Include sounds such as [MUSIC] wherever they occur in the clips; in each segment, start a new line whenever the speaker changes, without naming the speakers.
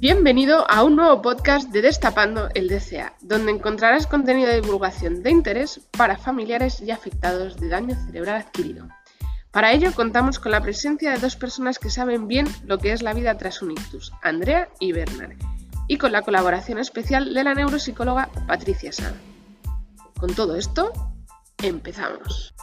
Bienvenido a un nuevo podcast de Destapando el DCA, donde encontrarás contenido de divulgación de interés para familiares y afectados de daño cerebral adquirido. Para ello contamos con la presencia de dos personas que saben bien lo que es la vida tras un ictus, Andrea y Bernard, y con la colaboración especial de la neuropsicóloga Patricia Sada. Con todo esto, empezamos.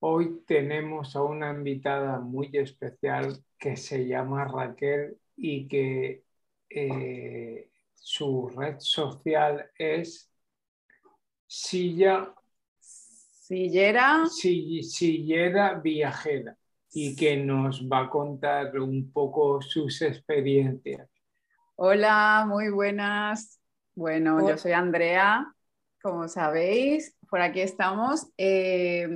Hoy tenemos a una invitada muy especial que se llama Raquel y que eh, su red social es Silla
Sillera.
Sillera Viajera y que nos va a contar un poco sus experiencias.
Hola, muy buenas. Bueno, yo soy Andrea, como sabéis, por aquí estamos. Eh,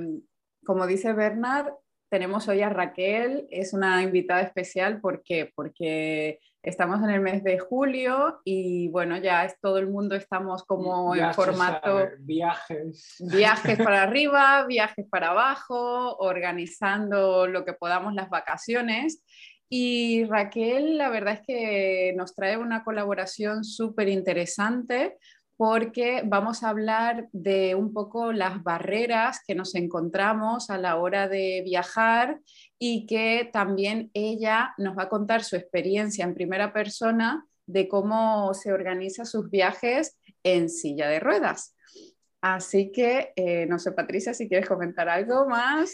como dice Bernard, tenemos hoy a Raquel, es una invitada especial, ¿por qué? Porque estamos en el mes de julio y bueno, ya es todo el mundo estamos como en formato
viajes.
Viajes [LAUGHS] para arriba, viajes para abajo, organizando lo que podamos las vacaciones. Y Raquel, la verdad es que nos trae una colaboración súper interesante porque vamos a hablar de un poco las barreras que nos encontramos a la hora de viajar y que también ella nos va a contar su experiencia en primera persona de cómo se organiza sus viajes en silla de ruedas. Así que, eh, no sé, Patricia, si quieres comentar algo más.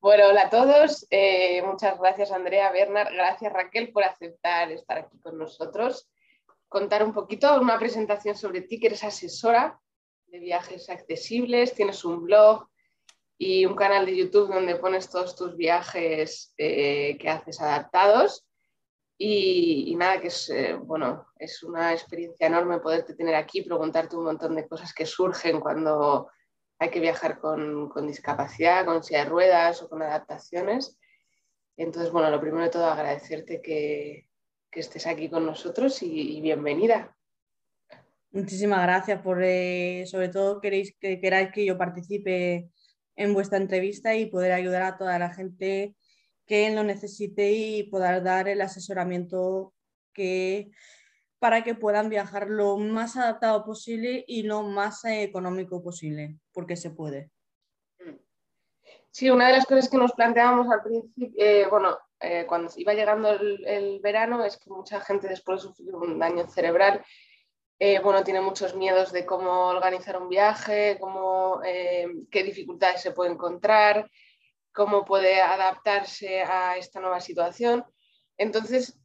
Bueno, hola a todos. Eh, muchas gracias, Andrea, Bernard. Gracias, Raquel, por aceptar estar aquí con nosotros contar un poquito, una presentación sobre ti, que eres asesora de viajes accesibles, tienes un blog y un canal de YouTube donde pones todos tus viajes eh, que haces adaptados. Y, nada, que es, eh, bueno, es una experiencia enorme poderte tener aquí, preguntarte un montón de cosas que surgen cuando hay que viajar con, discapacidad, con silla de ruedas o con adaptaciones. Entonces, bueno, lo primero de todo agradecerte que, que estés aquí con nosotros y, bienvenida.
Muchísimas gracias por, eh, sobre todo, queréis que queráis que yo participe en vuestra entrevista y poder ayudar a toda la gente que lo necesite y poder dar el asesoramiento que para que puedan viajar lo más adaptado posible y lo más eh, económico posible, porque se puede.
Sí, una de las cosas que nos planteábamos al principio, eh, bueno, eh, cuando iba llegando el, verano es que mucha gente después de sufrir un daño cerebral, eh, bueno, tiene muchos miedos de cómo organizar un viaje, cómo, eh, qué dificultades se puede encontrar, cómo puede adaptarse a esta nueva situación. Entonces,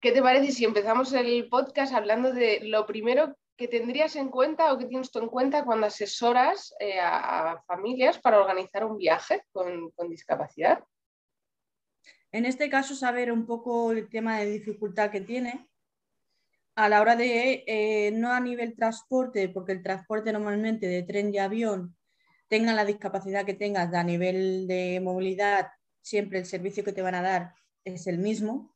¿qué te parece si empezamos el podcast hablando de lo primero que tendrías en cuenta o que tienes tú en cuenta cuando asesoras a, familias para organizar un viaje con discapacidad?
En este caso, saber un poco el tema de dificultad que tiene a la hora de, eh, no a nivel transporte, porque el transporte normalmente de tren y avión, tenga la discapacidad que tengas a nivel de movilidad, siempre el servicio que te van a dar es el mismo,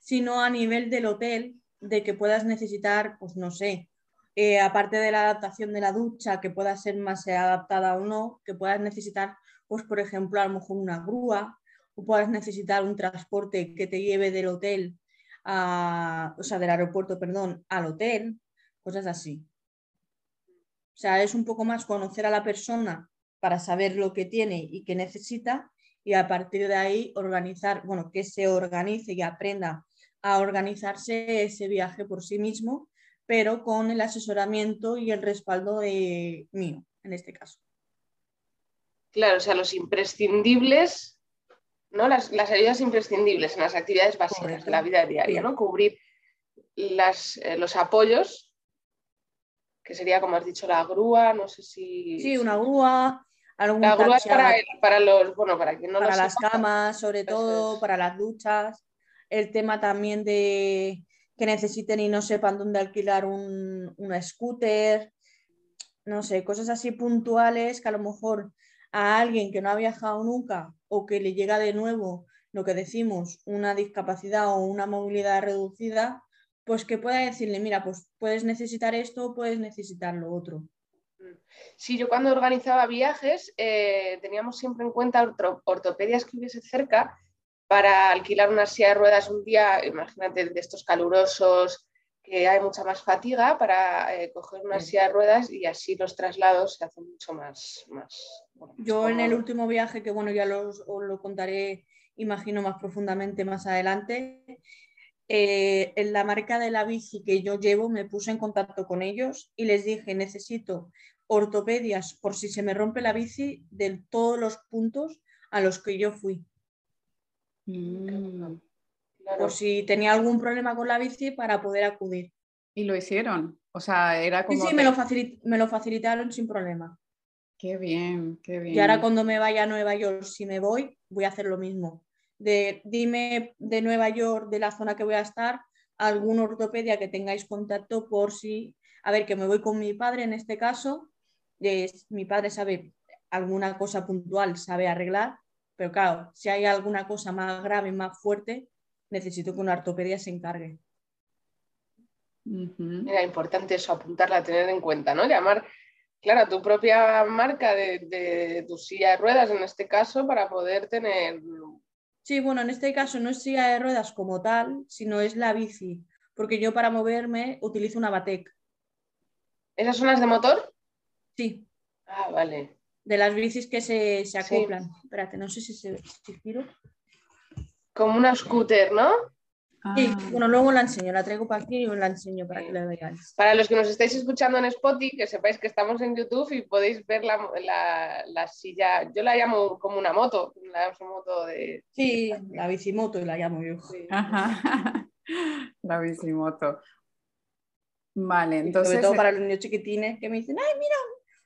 sino a nivel del hotel, de que puedas necesitar, pues no sé, eh, aparte de la adaptación de la ducha, que pueda ser más adaptada o no, que puedas necesitar, pues por ejemplo, a lo mejor una grúa, o puedas necesitar un transporte que te lleve del hotel, o sea, del aeropuerto, perdón, al hotel, cosas así. O sea, es un poco más conocer a la persona para saber lo que tiene y qué necesita y a partir de ahí organizar, bueno, que se organice y aprenda a organizarse ese viaje por sí mismo, pero con el asesoramiento y el respaldo de mío, en este caso.
Claro, o sea, los imprescindibles ¿no? Las, ayudas imprescindibles en las actividades básicas de la vida diaria, ¿no? Cubrir eh, los apoyos, que sería, como has dicho, la grúa, no sé si...
Sí, una grúa, algún
La grúa es para, los, bueno, para que no
Para las camas, sobre todo, para las duchas. El tema también de que necesiten y no sepan dónde alquilar un, un scooter, no sé, cosas así puntuales que a lo mejor a alguien que no ha viajado nunca o que le llega de nuevo lo que decimos, una discapacidad o una movilidad reducida, pues que pueda decirle, mira, pues puedes necesitar esto puedes necesitar lo otro.
Sí, yo cuando organizaba viajes eh, teníamos siempre en cuenta ortopedias que hubiese cerca para alquilar una silla de ruedas un día, imagínate de estos calurosos, que hay mucha más fatiga para eh, coger una silla de ruedas y así los traslados se hacen mucho más. más
Yo en el último viaje, que bueno, ya los, os lo contaré, imagino más profundamente más adelante, eh, en la marca de la bici que yo llevo me puse en contacto con ellos y les dije, necesito ortopedias por si se me rompe la bici de todos los puntos a los que yo fui. Mm. Por si tenía algún problema con la bici para poder acudir.
Y lo hicieron. O sea, era como.
Sí, sí, me, lo me lo facilitaron sin problema.
Qué bien, qué bien.
Y ahora cuando me vaya a Nueva York, si me voy, voy a hacer lo mismo. De, dime de Nueva York, de la zona que voy a estar, alguna ortopedia que tengáis contacto por si, a ver, que me voy con mi padre en este caso, mi padre sabe alguna cosa puntual, sabe arreglar, pero claro, si hay alguna cosa más grave, más fuerte, necesito que una ortopedia se encargue.
Era importante eso, apuntarla, tener en cuenta, ¿no? Llamar, claro, a tu propia marca de, de tu silla de ruedas, en este caso, para poder tener...
Sí, bueno, en este caso no es silla de ruedas como tal, sino es la bici, porque yo para moverme utilizo una Batec.
¿Esas son las de motor?
Sí.
Ah, vale
de las bicis que se, acoplan. Espérate, no sé si se giro.
Como una scooter, ¿no?
Sí, ah. bueno, luego la enseño, la traigo para aquí y os la enseño para que la veáis.
Para los que nos estáis escuchando en Spotify, que sepáis que estamos en YouTube y podéis ver la, silla, yo la llamo como una moto, la moto de...
Sí, la bicimoto la llamo yo. [LAUGHS]
la bicimoto. Vale, entonces...
Sobre todo para los niños chiquitines que me dicen, ay, mira,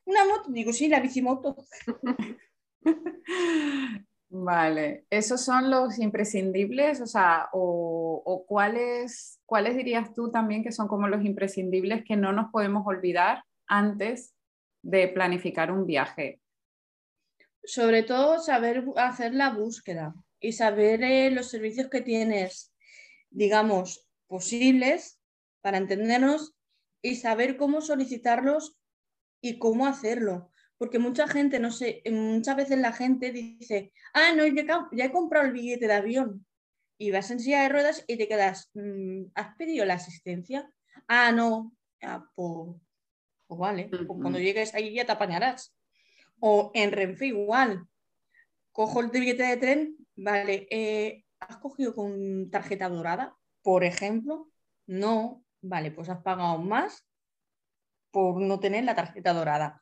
una moto, digo, sí, la bicimoto. [LAUGHS]
Vale, ¿esos son los imprescindibles? O sea, o, cuáles, dirías tú también que son como los imprescindibles que no nos podemos olvidar antes de planificar un viaje?
Sobre todo saber hacer la búsqueda y saber eh, los servicios que tienes, digamos, posibles para entendernos y saber cómo solicitarlos y cómo hacerlo. Porque mucha gente, no sé, muchas veces la gente dice, ah, no, ya, he comprado el billete de avión. Y vas en silla de ruedas y te quedas, mm, ¿has pedido la asistencia? Ah, no, ah, pues, pues, vale, pues cuando llegues ahí ya te apañarás. O en Renfe igual, cojo el billete de tren, vale, eh, ¿has cogido con tarjeta dorada, por ejemplo? No, vale, pues has pagado más por no tener la tarjeta dorada.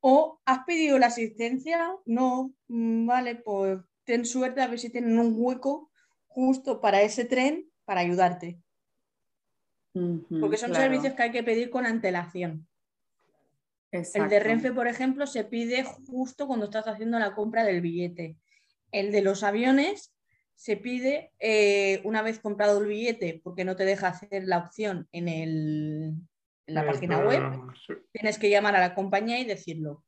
O has pedido la asistencia, no, mm, vale, pues ten suerte a ver si tienen un hueco justo para ese tren para ayudarte. Porque son servicios que hay que pedir con antelación. El de Renfe, por ejemplo, se pide justo cuando estás haciendo la compra del billete. El de los aviones se pide eh, una vez comprado el billete, porque no te deja hacer la opción en el, en la página web, tienes que llamar a la compañía y decirlo.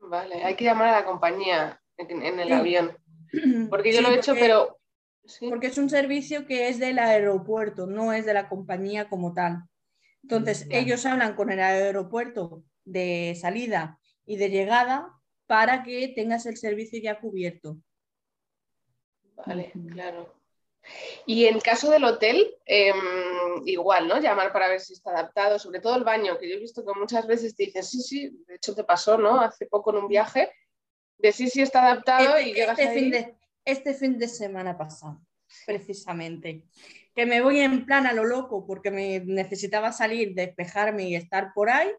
Vale, hay que llamar a la compañía en, el avión. [CLEARS THROAT] Porque yo lo he hecho, pero...
Porque es un servicio que es del aeropuerto, no es de la compañía como tal. Entonces, ellos hablan con el aeropuerto de salida y de llegada para que tengas el servicio ya cubierto.
Vale, claro. Y en caso del hotel, em, igual, ¿no? Llamar para ver si está adaptado, sobre todo el baño, que yo he visto que muchas veces te dicen, sí, sí, de hecho te pasó, ¿no? Hace poco en un viaje, de sí, sí está adaptado
este,
y llegas
este Fin de, este fin de semana pasado, precisamente, que me voy en plan a lo loco porque me necesitaba salir, despejarme y estar por ahí,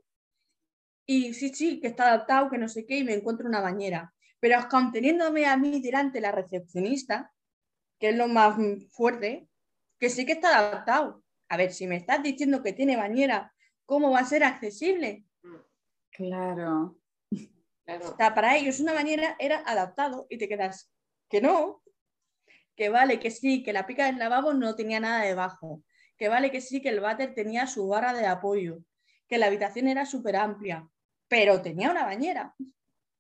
y sí, sí, que está adaptado, que no sé qué, y me encuentro una bañera. Pero conteniéndome a mí delante la recepcionista, que es lo más fuerte, que sí que está adaptado. A ver, si me estás diciendo que tiene bañera, ¿cómo va a ser accesible?
Claro.
para ellos una bañera era adaptado y te quedas que no, que vale, que sí, que la pica del lavabo no tenía nada debajo, que vale, que sí, que el váter tenía su barra de apoyo, que la habitación era súper amplia, pero tenía una bañera.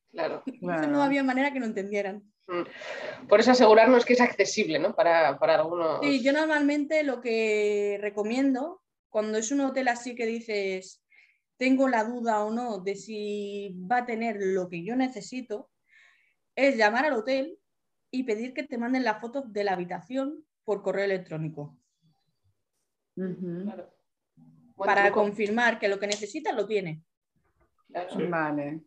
Claro,
No había manera que lo entendieran.
Mm. Por eso asegurarnos que es accesible ¿no? para, para algunos.
Sí, yo normalmente lo que recomiendo, cuando es un hotel así que dices, tengo la duda o no de si va a tener lo que yo necesito, es llamar al hotel y pedir que te manden la foto de la habitación por correo electrónico.
Claro.
Para
truco.
confirmar que lo que necesitas lo tiene.
Claro.
Sí.
Vale.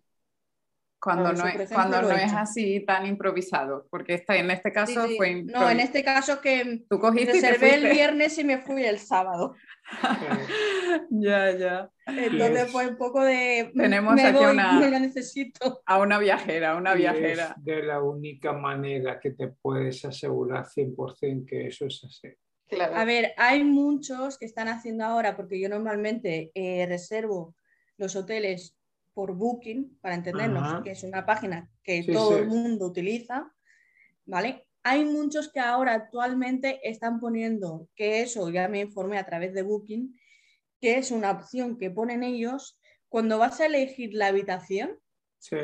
Cuando, no, es, cuando no es así tan improvisado, porque esta, en este caso
Sí, sí.
fue
No, en este caso que
Tú cogiste
reservé el viernes y me fui el sábado. [LAUGHS]
Ya, ya.
Entonces
es-
fue un poco de mm,
Tenemos
me
aquí
voy,
una-
no lo necesito.
A una viajera, una
Y
viajera.
Es de la única manera que te puedes asegurar 100% que eso es así.
Claro.
A ver, hay muchos que están haciendo ahora, porque yo normalmente eh, reservo los hoteles por Booking, para entendernos,
Ajá.
que es una página que
Sí,
todo
sí.
el mundo utiliza, ¿vale? Hay muchos que ahora actualmente están poniendo, que eso ya me informé a través de Booking, que es una opción que ponen ellos cuando vas a elegir la habitación.
Sí.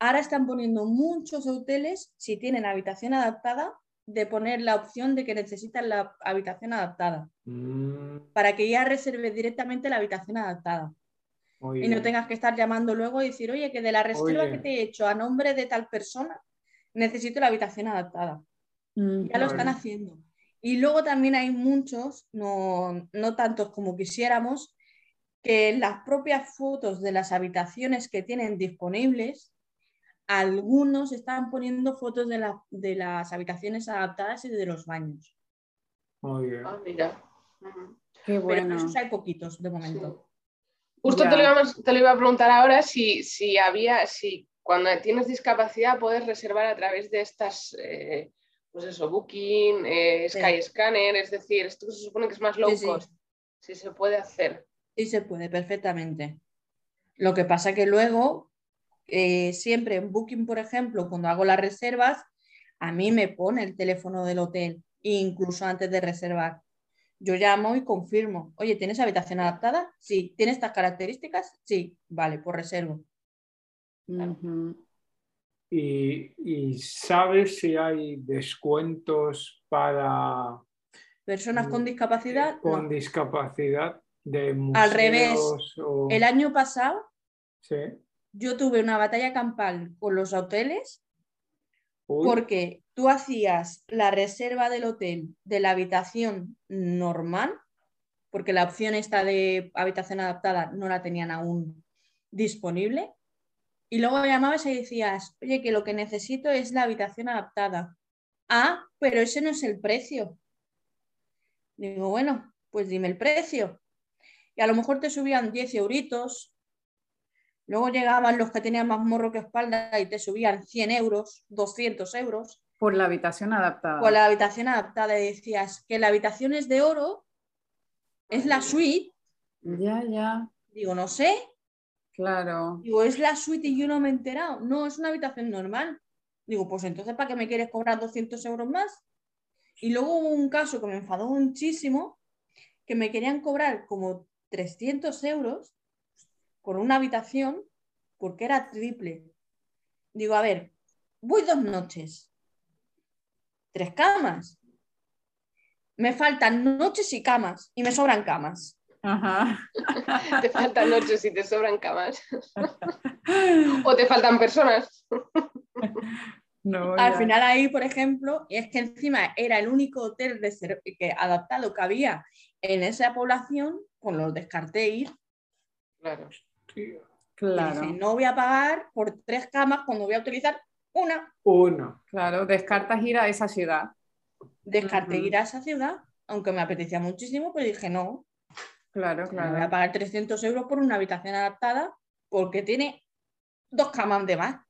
Ahora están poniendo muchos hoteles, si tienen habitación adaptada, de poner la opción de que necesitan la habitación adaptada,
Mm,
para que ya reserves directamente la habitación adaptada.
Muy
Y no tengas que estar llamando luego y decir, oye, que de la reserva que te he hecho a nombre de tal persona, necesito la habitación adaptada. Ya lo están haciendo. Y luego también hay muchos, no, no tantos como quisiéramos, que en las propias fotos de las habitaciones que tienen disponibles, algunos están poniendo fotos de, la- de las habitaciones adaptadas y de los baños.
Muy bien.
Ah, mira.
Qué
Pero
bueno.
esos hay poquitos de momento.
Justo te lo, íbamos- te lo iba a preguntar ahora si, si había, si cuando tienes discapacidad puedes reservar a través de estas, eh, pues eso, Booking, eh,
Sí.
Skyscanner, es decir, esto se supone que es más low
Sí, sí.
cost, si se puede hacer.
Sí se puede perfectamente. Lo que pasa que luego, eh, siempre en Booking, por ejemplo, cuando hago las reservas, a mí me pone el teléfono del hotel, incluso antes de reservar. Yo llamo y confirmo, oye, ¿tienes habitación adaptada? Sí. ¿Tiene estas características? Sí. Vale, pues reservo.
¿Y, y sabes si hay descuentos para
Personas con
Mm,
discapacidad,
con
no.
discapacidad de museos
Al revés.
o-
El año pasado
Sí.
yo tuve una batalla campal con los hoteles
Uy,
porque tú hacías la reserva del hotel de la habitación normal, porque la opción esta de habitación adaptada no la tenían aún disponible, y luego llamabas y decías, oye, que lo que necesito es la habitación adaptada. Ah, pero ese no es el precio. Digo, bueno, pues dime el precio. Y a lo mejor te subían 10 euritos, luego llegaban los que tenían más morro que espalda y te subían 100 euros, 200 euros
Por la habitación adaptada.
con la habitación adaptada y decías que la habitación es de oro, es la suite,
Ya, ya,
digo, no sé,
claro.
digo, es la suite y yo no me he enterado, no, es una habitación normal. Digo, pues entonces, ¿para qué me quieres cobrar 200 euros más? Y luego hubo un caso que me enfadó muchísimo, que me querían cobrar como 300 euros por una habitación porque era triple. Digo, a ver, voy dos noches, tres camas. Me faltan noches y camas y me sobran camas.
Ajá. [LAUGHS]
Te faltan noches y te sobran camas. [LAUGHS] o te faltan personas.
No,
Al final ahí, por ejemplo, es que encima era el único hotel reser- que, adaptado que había en esa población, pues los descarté ir.
Claro.
tío.
Claro,
dije, no voy a pagar por tres camas cuando voy a utilizar una.
Uno.
claro, descartas ir a esa ciudad.
Descarté ir a esa ciudad, aunque me apetecía muchísimo, pero dije, no,
Claro,
no voy a
claro.
pagar 300 euros por una habitación adaptada porque tiene dos camas de más.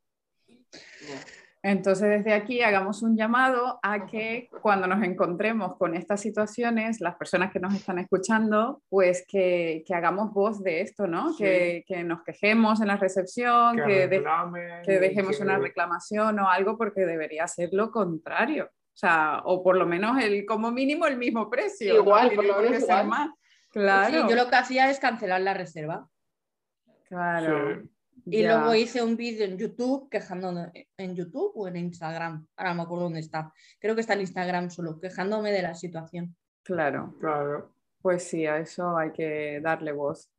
Entonces, desde aquí hagamos un llamado a que cuando nos encontremos con estas situaciones, las personas que nos están escuchando, pues que, que hagamos voz de esto, ¿no?
Sí.
Que, que nos quejemos en la recepción,
Que,
que, de- dejemos
que-
una reclamación o algo, porque debería ser lo contrario. O sea, o por lo menos el, como mínimo el mismo precio.
Igual,
no
por
tiene
lo menos igual.
más.
Sí,
Claro,
yo lo que hacía es cancelar la reserva.
claro.
Sí.
Y
ya.
luego hice un vídeo en YouTube quejándome, en YouTube o en Instagram, ahora no me acuerdo dónde está, creo que está en Instagram solo, quejándome de la situación.
Claro,
Claro.
pues sí, a eso hay que darle voz.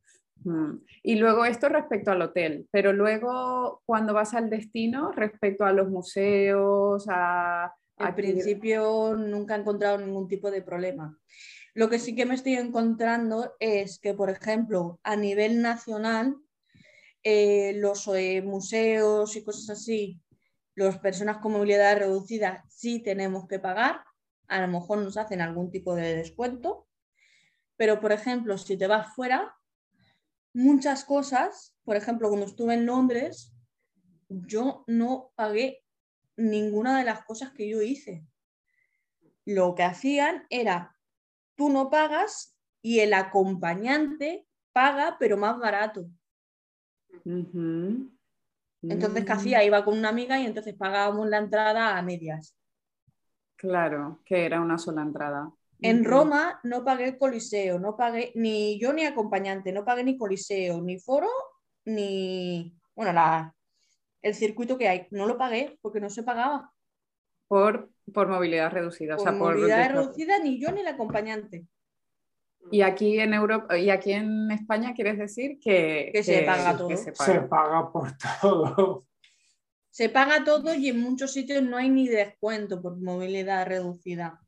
Mm. Y luego esto respecto al hotel, pero luego cuando vas al destino, respecto a los museos, a...
Al principio nunca he encontrado ningún tipo de problema. Lo que sí que me estoy encontrando es que, por ejemplo, a nivel nacional, eh, los eh, museos y cosas así, las personas con movilidad reducida sí tenemos que pagar, a lo mejor nos hacen algún tipo de descuento, pero por ejemplo, si te vas fuera, muchas cosas, por ejemplo, cuando estuve en Londres, yo no pagué ninguna de las cosas que yo hice. Lo que hacían era, tú no pagas y el acompañante paga, pero más barato. Entonces, ¿qué hacía? Iba con una amiga y entonces pagábamos la entrada a medias.
Claro, que era una sola entrada.
En Roma no pagué coliseo, no pagué ni yo ni acompañante, no pagué ni coliseo, ni foro, ni, bueno, la, el circuito que hay. No lo pagué porque no se pagaba.
Por, por movilidad reducida.
Por movilidad reducida ni yo ni el acompañante.
Y aquí en Europa y aquí en España quieres decir que,
se paga todo.
Se paga. por todo.
Se paga todo y en muchos sitios no hay ni descuento por movilidad reducida.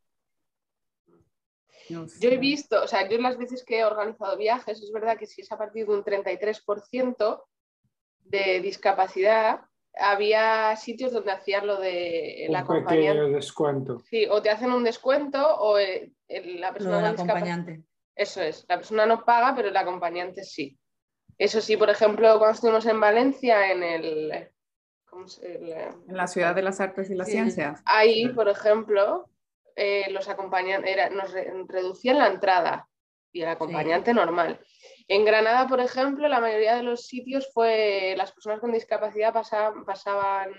Yo he visto, o sea, yo las veces que he organizado viajes, es verdad que si es a partir de un 33% de discapacidad, había sitios donde hacían lo de
el un acompañante. descuento.
Sí, o te hacen un descuento o la persona
acompañante.
Eso es, la persona no paga, pero el acompañante sí. Eso sí, por ejemplo, cuando estuvimos en Valencia, en el...
en la ciudad de las artes y las ciencias.
Ahí, por ejemplo, eh, los acompañantes nos reducían la entrada y el acompañante normal. En Granada, por ejemplo, la mayoría de los sitios fue las personas con discapacidad pasaban, pasaban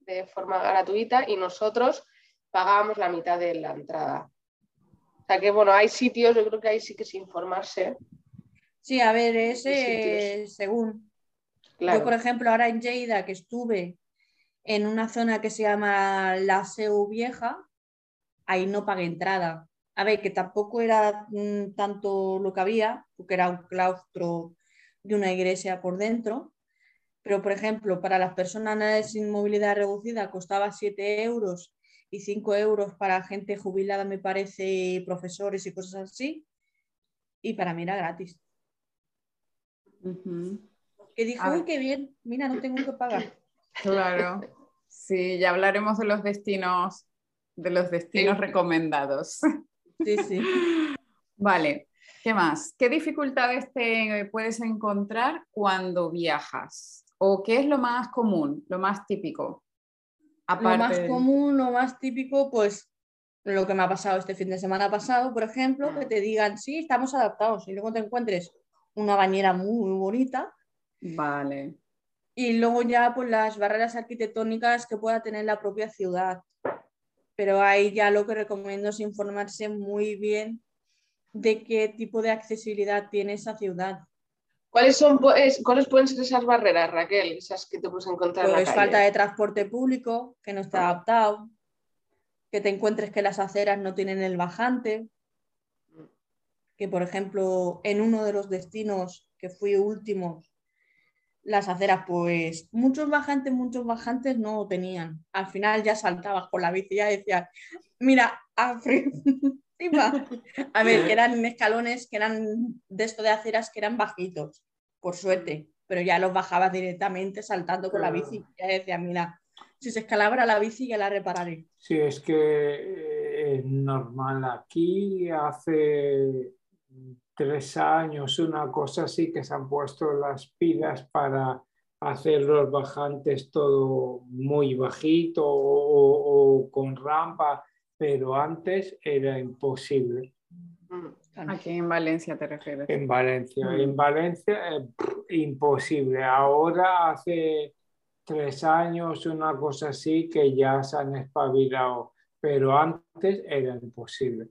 de forma gratuita y nosotros pagábamos la mitad de la entrada. O sea que, bueno, hay sitios, yo creo que ahí sí que es informarse.
Sí, a ver, ese según. Yo, por ejemplo, ahora en Lleida, que estuve en una zona que se llama la Seu Vieja, ahí no pagué entrada. A ver, que tampoco era mm, tanto lo que había, porque era un claustro de una iglesia por dentro, pero por ejemplo, para las personas sin movilidad reducida costaba 7 euros y 5 euros para gente jubilada, me parece, profesores y cosas así. Y para mí era gratis. Que dijo, uy, qué bien, mira, no tengo que pagar. [LAUGHS]
Claro. Sí, ya hablaremos de los destinos, de los destinos recomendados. [LAUGHS]
Sí, sí.
Vale, ¿qué más? ¿Qué dificultades te puedes encontrar cuando viajas? ¿O qué es lo más común, lo más típico?
Lo más común, lo más típico, pues lo que me ha pasado este fin de semana pasado, por ejemplo, que te digan, sí, estamos adaptados y luego te encuentres una bañera muy, bonita.
Vale.
Y luego ya pues las barreras arquitectónicas que pueda tener la propia ciudad. Pero ahí ya lo que recomiendo es informarse muy bien de qué tipo de accesibilidad tiene esa ciudad.
¿Cuáles, son, pues, ¿Cuáles pueden ser esas barreras, Raquel? Esas que te puedes encontrar.
Pues falta de transporte público, que no está adaptado, que te encuentres que las aceras no tienen el bajante, que por ejemplo en uno de los destinos que fui último, las aceras, pues muchos bajantes, muchos bajantes no tenían. Al final ya saltabas con la bici y ya decías, mira, a, [LAUGHS] a ver, que eran escalones que eran de esto de aceras que eran bajitos por suerte, pero ya los bajabas directamente saltando con la bici. Ya decía, mira, si se escalabra la bici ya la repararé.
Sí, es que eh, es normal. Aquí hace tres años, una cosa así, que se han puesto las pilas para hacer los bajantes todo muy bajito o con rampa, pero antes era imposible.
Aquí en Valencia te refieres.
En Valencia. En mm. Valencia imposible. Ahora hace tres años, una cosa así, que ya se han espabilado, pero antes era imposible.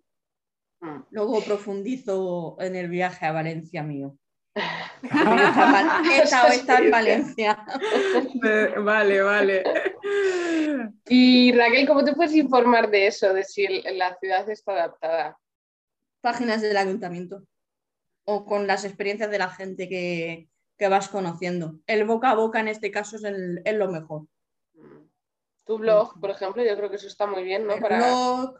Mm. Luego profundizo en el viaje a Valencia mío. [LAUGHS] Esta está en Valencia.
Vale, vale.
Y Raquel, ¿cómo te puedes informar de eso, de si la ciudad está adaptada?
Páginas del ayuntamiento. o con las experiencias de la gente que, que vas conociendo. El boca a boca en este caso es, el- es lo mejor.
Tu blog, por ejemplo, yo creo que eso está muy bien, ¿no?
El
Para...
blog,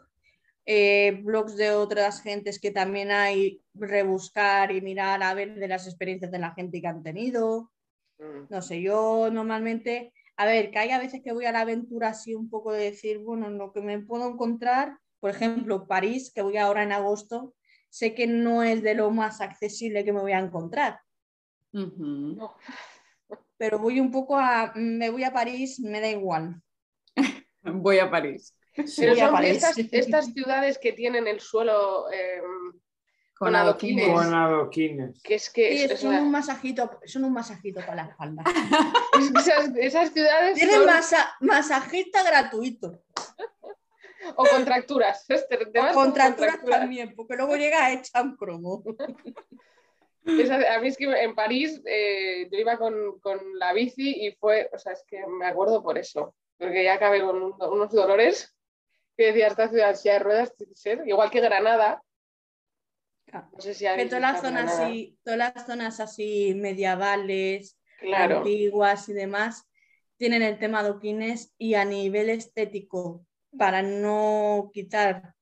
eh, blogs de otras gentes que también hay, rebuscar y mirar a ver de las experiencias de la gente que han tenido.
Mm.
No sé, yo normalmente, a ver, que hay a veces que voy a la aventura así un poco de decir, bueno, lo que me puedo encontrar, por ejemplo, París, que voy ahora en agosto, sé que no es de lo más accesible que me voy a encontrar, pero voy un poco a, me voy a París, me da igual.
Voy a París.
Pero
Voy a
son
París.
estas, estas ciudades que tienen el suelo, eh,
Con
Con
adoquines.
Con adoquines.
que es que
Sí,
es- es
son
la-
un masajito, son un masajito para la espalda. [LAUGHS]
es que esas, esas ciudades
Tienen
son-
masa- masajista gratuito.
O contracturas. Este,
O
con
contracturas [LAUGHS] también, porque luego llega hecha un cromo. [LAUGHS]
A mí es que en París eh, yo iba con, con la bici y fue, o sea, es que me acuerdo por eso, porque ya acabé con un- unos dolores que decía esta ciudad silla de ruedas, ser, igual que Granada. No sé si
Que
habéis
todas las zonas así, todas las zonas así medievales,
Claro,
antiguas y demás, tienen el tema adoquines y a nivel estético, para no quitar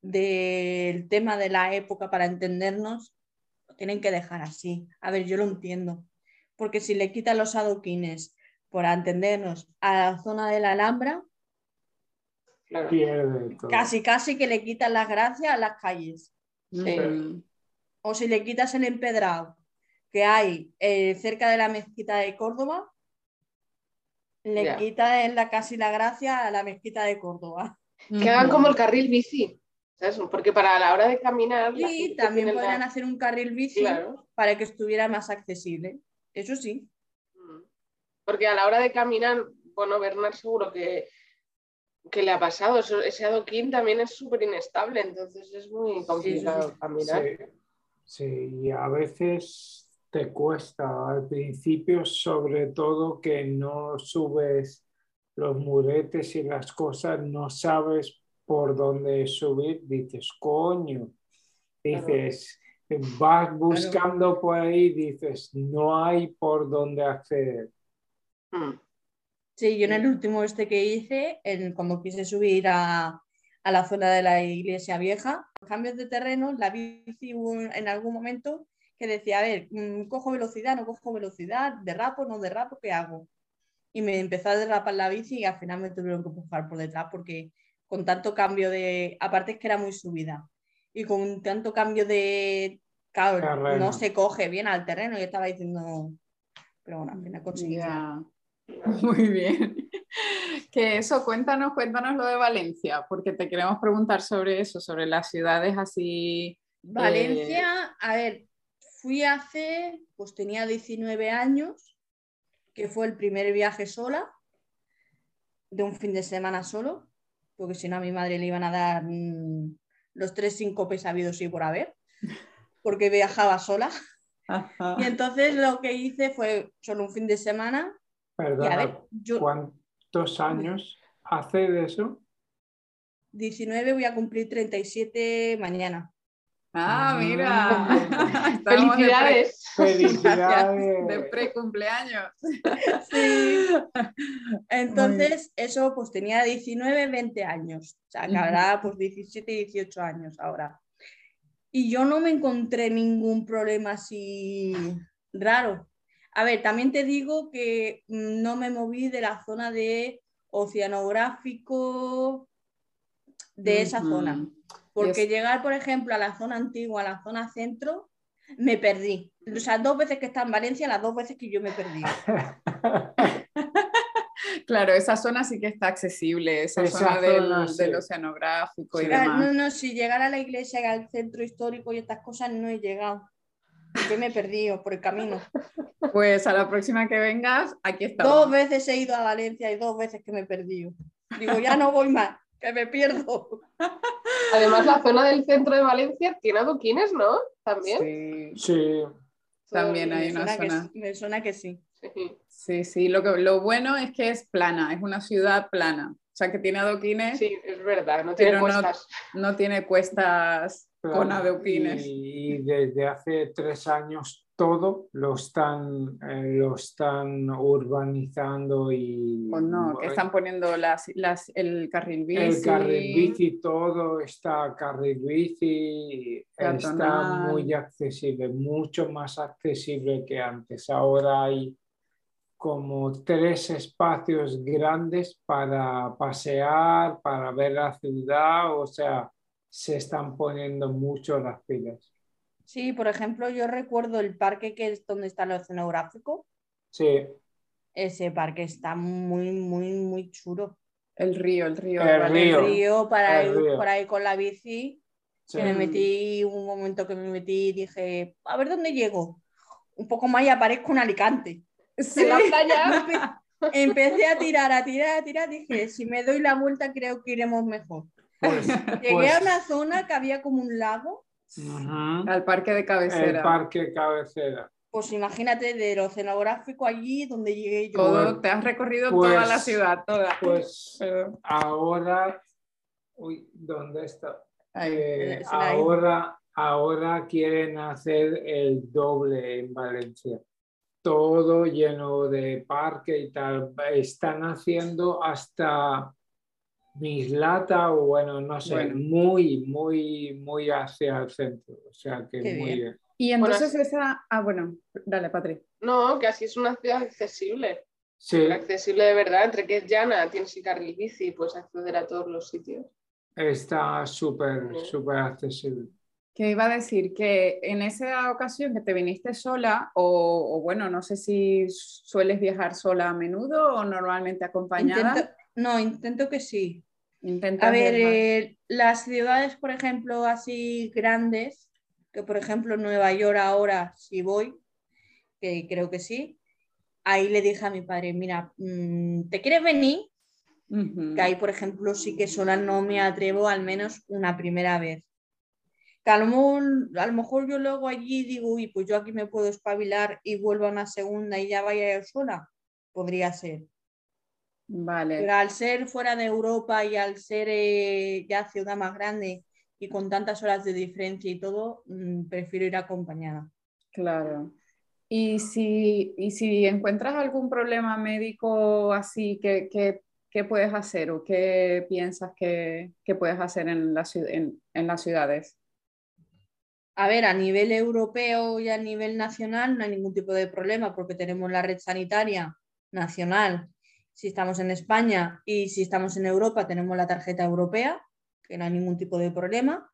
del tema de la época para entendernos, lo tienen que dejar así. A ver, yo lo entiendo, porque si le quitan los adoquines para entendernos a la zona de la Alhambra,
claro.
Casi casi que le quitan las gracias a las calles.
Sí.
O si le quitas el empedrado que hay eh, cerca de la mezquita de Córdoba, le
Ya.
quita en la, casi la gracia a la mezquita de Córdoba.
Que hagan como el carril bici, ¿sabes? Porque para la hora de caminar... gente
también
la-
podrían hacer un carril bici
Claro.
para que estuviera más accesible. Eso sí.
Mm. Porque a la hora de caminar, bueno, Bernard seguro que, que le ha pasado. Eso- ese adoquín también es súper inestable, entonces es muy complicado
sí.
caminar.
Sí, sí, y a veces te cuesta al principio, sobre todo que no subes los muretes y las cosas, no sabes por dónde subir, dices, coño, dices, vas buscando por ahí, dices, no hay por dónde acceder.
Mm.
Sí, yo en el último este que hice, en, cuando quise subir a, a la zona de la iglesia vieja, cambios de terreno, la bici en algún momento que decía, a ver, mm, cojo velocidad, no cojo velocidad, derrapo, no derrapo, ¿qué hago? Y me empezó a derrapar la bici y al final me tuvieron que empujar por detrás porque con tanto cambio de, aparte es que era muy subida, y con tanto cambio de, claro,
Terreno.
no se coge bien al terreno y estaba diciendo, pero bueno, al final conseguí. [LAUGHS]
Muy bien. Que eso, cuéntanos, cuéntanos lo de Valencia, porque te queremos preguntar sobre eso, sobre las ciudades así.
Valencia, a ver, fui hace, pues tenía 19 años, que fue el primer viaje sola, de un fin de semana solo, porque si no a mi madre le iban a dar mm, los tres síncopes habidos y por haber, porque viajaba sola.
Ajá.
Y entonces lo que hice fue solo un fin de semana,
Perdona,
ver, yo
¿cuántos años hace de eso?
19 voy a cumplir 37 mañana.
Ah, mira. [LAUGHS] [LAUGHS] Estamos de pre-
Felicidades. [LAUGHS]
Felicidades.
De pre-cumpleaños.
Sí. Entonces, eso pues tenía 19, 20 años. O sea, que habrá pues 17, 18 años ahora. Y yo no me encontré ningún problema así raro. A ver, también te digo que mm, no me moví de la zona de oceanográfico de esa zona. Porque
es-
llegar, por ejemplo, a la zona antigua, a la zona centro, me perdí. O sea, dos veces que está en Valencia, las dos veces que yo me perdí. [LAUGHS]
Claro, esa zona sí que está accesible, esa,
Esa
zona, del,
zona, sí.
del oceanográfico y
Sí.
Ah,
demás.
No, no, si llegar a la iglesia, y al centro histórico y estas cosas no he llegado. Porque me he perdido por el camino.
Pues a la próxima que vengas, aquí estamos.
Dos veces he ido a Valencia y dos veces que me he perdido. Digo, ya no voy más, que me pierdo. [LAUGHS]
Además, la zona del centro de Valencia tiene adoquines, ¿no? También.
Sí,
Sí,
también hay una
que,
zona.
me suena que sí.
Sí.
Sí, sí, lo, que, lo bueno es que es plana, es una ciudad plana. O sea, que tiene adoquines.
Sí, es verdad, no tiene cuestas.
No, tiene cuestas con adoquines.
Y, desde hace tres años todo lo están, eh, lo están urbanizando y...
No, que están poniendo las, el carril bici.
El carril bici, todo está carril bici, está muy accesible, mucho más accesible que antes. Ahora hay como tres espacios grandes para pasear, para ver la ciudad, o sea, se están poniendo mucho las pilas.
Sí, por ejemplo, yo recuerdo el parque que es donde está el oceanográfico.
Sí.
Ese parque está muy, muy, muy chulo.
El río, el río.
El,
río. para ir por ahí con la bici. Que me metí, un momento que me metí y dije, a ver dónde llego. Un poco más y aparezco en Alicante.
Sí. la
playa. [LAUGHS] Empecé a tirar, a tirar, a tirar. Dije, si me doy la vuelta, creo que iremos mejor. Pues, Llegué a pues una zona que había como un lago.
Al parque de cabecera.
El parque cabecera.
Pues imagínate del oceanográfico allí donde llegué yo.
Todo, te has recorrido toda la pues, ciudad, toda.
Pues ahora, uy, ¿dónde está? Eh, ahora, ahora quieren hacer el doble en Valencia todo lleno de parque y tal. Están haciendo hasta Mislata o bueno, no sé, muy, muy, muy hacia el centro. O sea que muy bien.
Y entonces esa... Ah, bueno, dale, Patri.
No, que así es una ciudad accesible. Sí. Accesible de verdad, entre que es llana, tienes que carril bici, puedes acceder a todos los sitios.
Está súper, súper accesible
que iba a decir que en esa ocasión que te viniste sola, o, bueno, no sé si sueles viajar sola a menudo o normalmente acompañada.
No, intento que sí. a ver, eh, las ciudades, por ejemplo, así grandes, que por ejemplo Nueva York ahora sí voy, que creo que sí, ahí le dije a mi padre, mira, mm, ¿te quieres venir? Que ahí, por ejemplo, sí que sola no me atrevo al menos una primera vez que a lo, mejor, yo luego allí digo, uy, pues yo aquí me puedo espabilar y vuelvo a una segunda y ya vaya yo sola. Podría ser.
Vale.
Pero al ser fuera de Europa y al ser eh, ya ciudad más grande y con tantas horas de diferencia y todo, mm, prefiero ir acompañada.
Claro. Y si, y si encuentras algún problema médico así, ¿qué, qué, puedes hacer o qué piensas que, puedes hacer en, la, en, en las ciudades?
A ver, a nivel europeo y a nivel nacional no hay ningún tipo de problema porque tenemos la red sanitaria nacional. Si estamos en España y si estamos en Europa tenemos la tarjeta europea, que no hay ningún tipo de problema.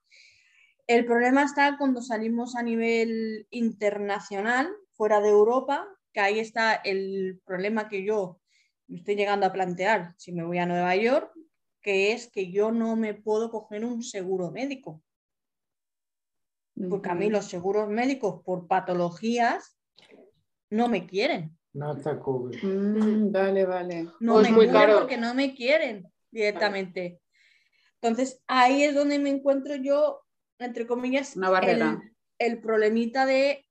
El problema está cuando salimos a nivel internacional, fuera de Europa, que ahí está el problema que yo me estoy llegando a plantear si me voy a Nueva York, que es que yo no me puedo coger un seguro médico porque a mí los seguros médicos por patologías no me quieren.
No te cubren.
Mm, vale, vale.
No pues me muy caro. porque no me quieren directamente. Entonces ahí es donde me encuentro yo, entre comillas,
Una barrera.
El, problemita de,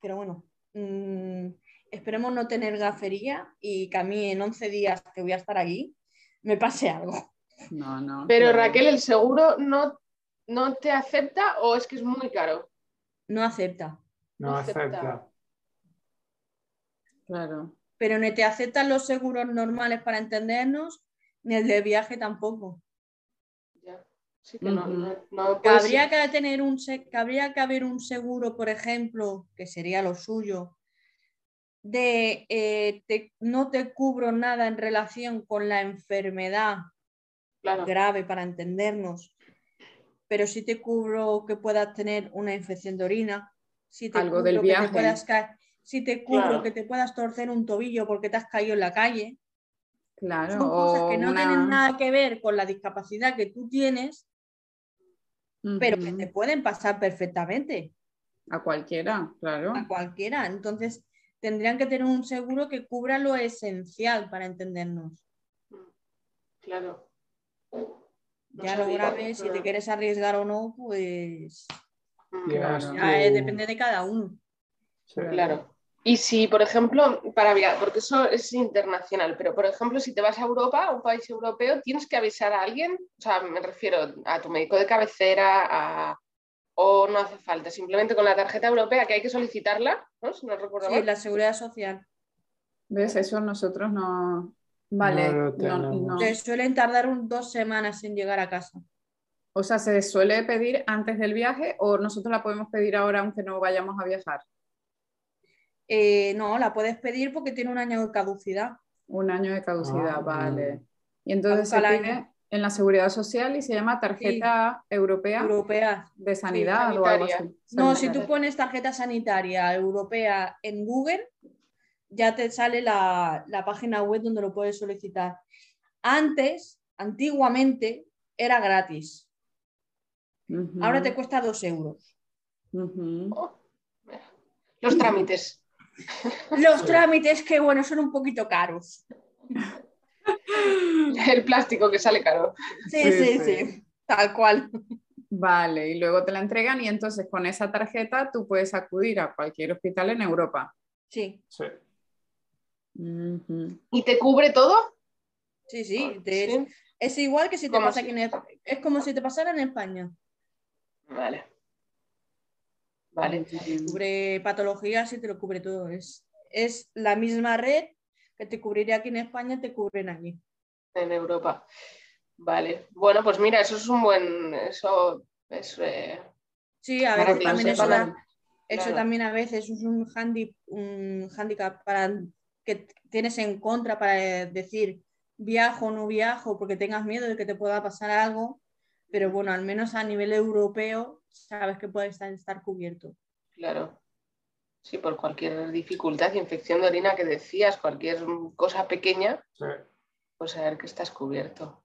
pero bueno, mm, esperemos no tener gafería y que a mí en 11 días que voy a estar allí me pase algo.
No, no.
Pero Raquel, el seguro no no te acepta o es que es muy caro?
No acepta.
No, acepta.
Claro.
Pero ni te aceptan los seguros normales para entendernos, ni el de viaje tampoco.
Ya. Sí que no, no,
habría que tener un habría que haber un seguro, por ejemplo, que sería lo suyo, de eh, no te cubro nada en relación con la enfermedad grave para entendernos, pero si te cubro que puedas tener una infección de orina, si te
Algo del viaje.
Que te puedas si te cubro que te puedas torcer un tobillo porque te has caído en la calle.
Claro.
Son cosas que no tienen nada que ver con la discapacidad que tú tienes, pero que te pueden pasar perfectamente.
A cualquiera, claro.
A cualquiera. Entonces, tendrían que tener un seguro que cubra lo esencial para entendernos.
Claro
ya lo grave, si te quieres arriesgar o no, pues
ya
depende de cada uno.
Claro. Y si, por ejemplo, para viajar, porque eso es internacional, pero por ejemplo, si te vas a Europa, a un país europeo, tienes que avisar a alguien, o sea, me refiero a tu médico de cabecera, a... o no hace falta, simplemente con la tarjeta europea que hay que solicitarla, ¿no? Si no recuerdo
Sí,
mal.
la seguridad social.
¿Ves? Eso nosotros no. Vale,
No
no.
Te suelen tardar un- dos semanas en llegar a casa.
O sea, ¿se suele pedir antes del viaje o nosotros la podemos pedir ahora aunque no vayamos a viajar?
Eh, no, la puedes pedir porque tiene un año de caducidad.
Un año de caducidad,
Ah,
vale. Y entonces se pide en la seguridad social y se llama tarjeta europea
Europea.
de sanidad o algo así.
sanitaria.
No, si tú pones tarjeta sanitaria europea en Google, ya te sale la, la página web donde lo puedes solicitar. Antes, antiguamente, era gratis. Ahora te cuesta dos euros.
Oh, Los trámites.
Los trámites, que bueno, son un poquito caros.
El plástico que sale caro.
Sí,
Sí,
sí, tal cual.
Vale, y luego te la entregan y entonces con esa tarjeta tú puedes acudir a cualquier hospital en Europa.
Sí,
Sí.
¿Y te cubre todo?
sí, sí. te-
Sí.
Es igual que si te pasa
si-
aquí en Esp- Es como si te pasara en España.
Vale. Vale.
Cubre patologías y te lo cubre todo. Es, es la misma red que te cubriría aquí en España, te cubren aquí.
En Europa. Vale. Bueno, pues mira, eso es un buen. Eso es. eh,
Sí, a veces también eso, también a veces es un, handi, un handicap para, que tienes en contra para decir viajo o no viajo porque tengas miedo de que te pueda pasar algo, pero bueno, al menos a nivel europeo sabes que puede estar, cubierto.
Claro. Sí, por cualquier dificultad, infección de orina que decías, cualquier cosa pequeña,
sí.
pues saber que estás cubierto.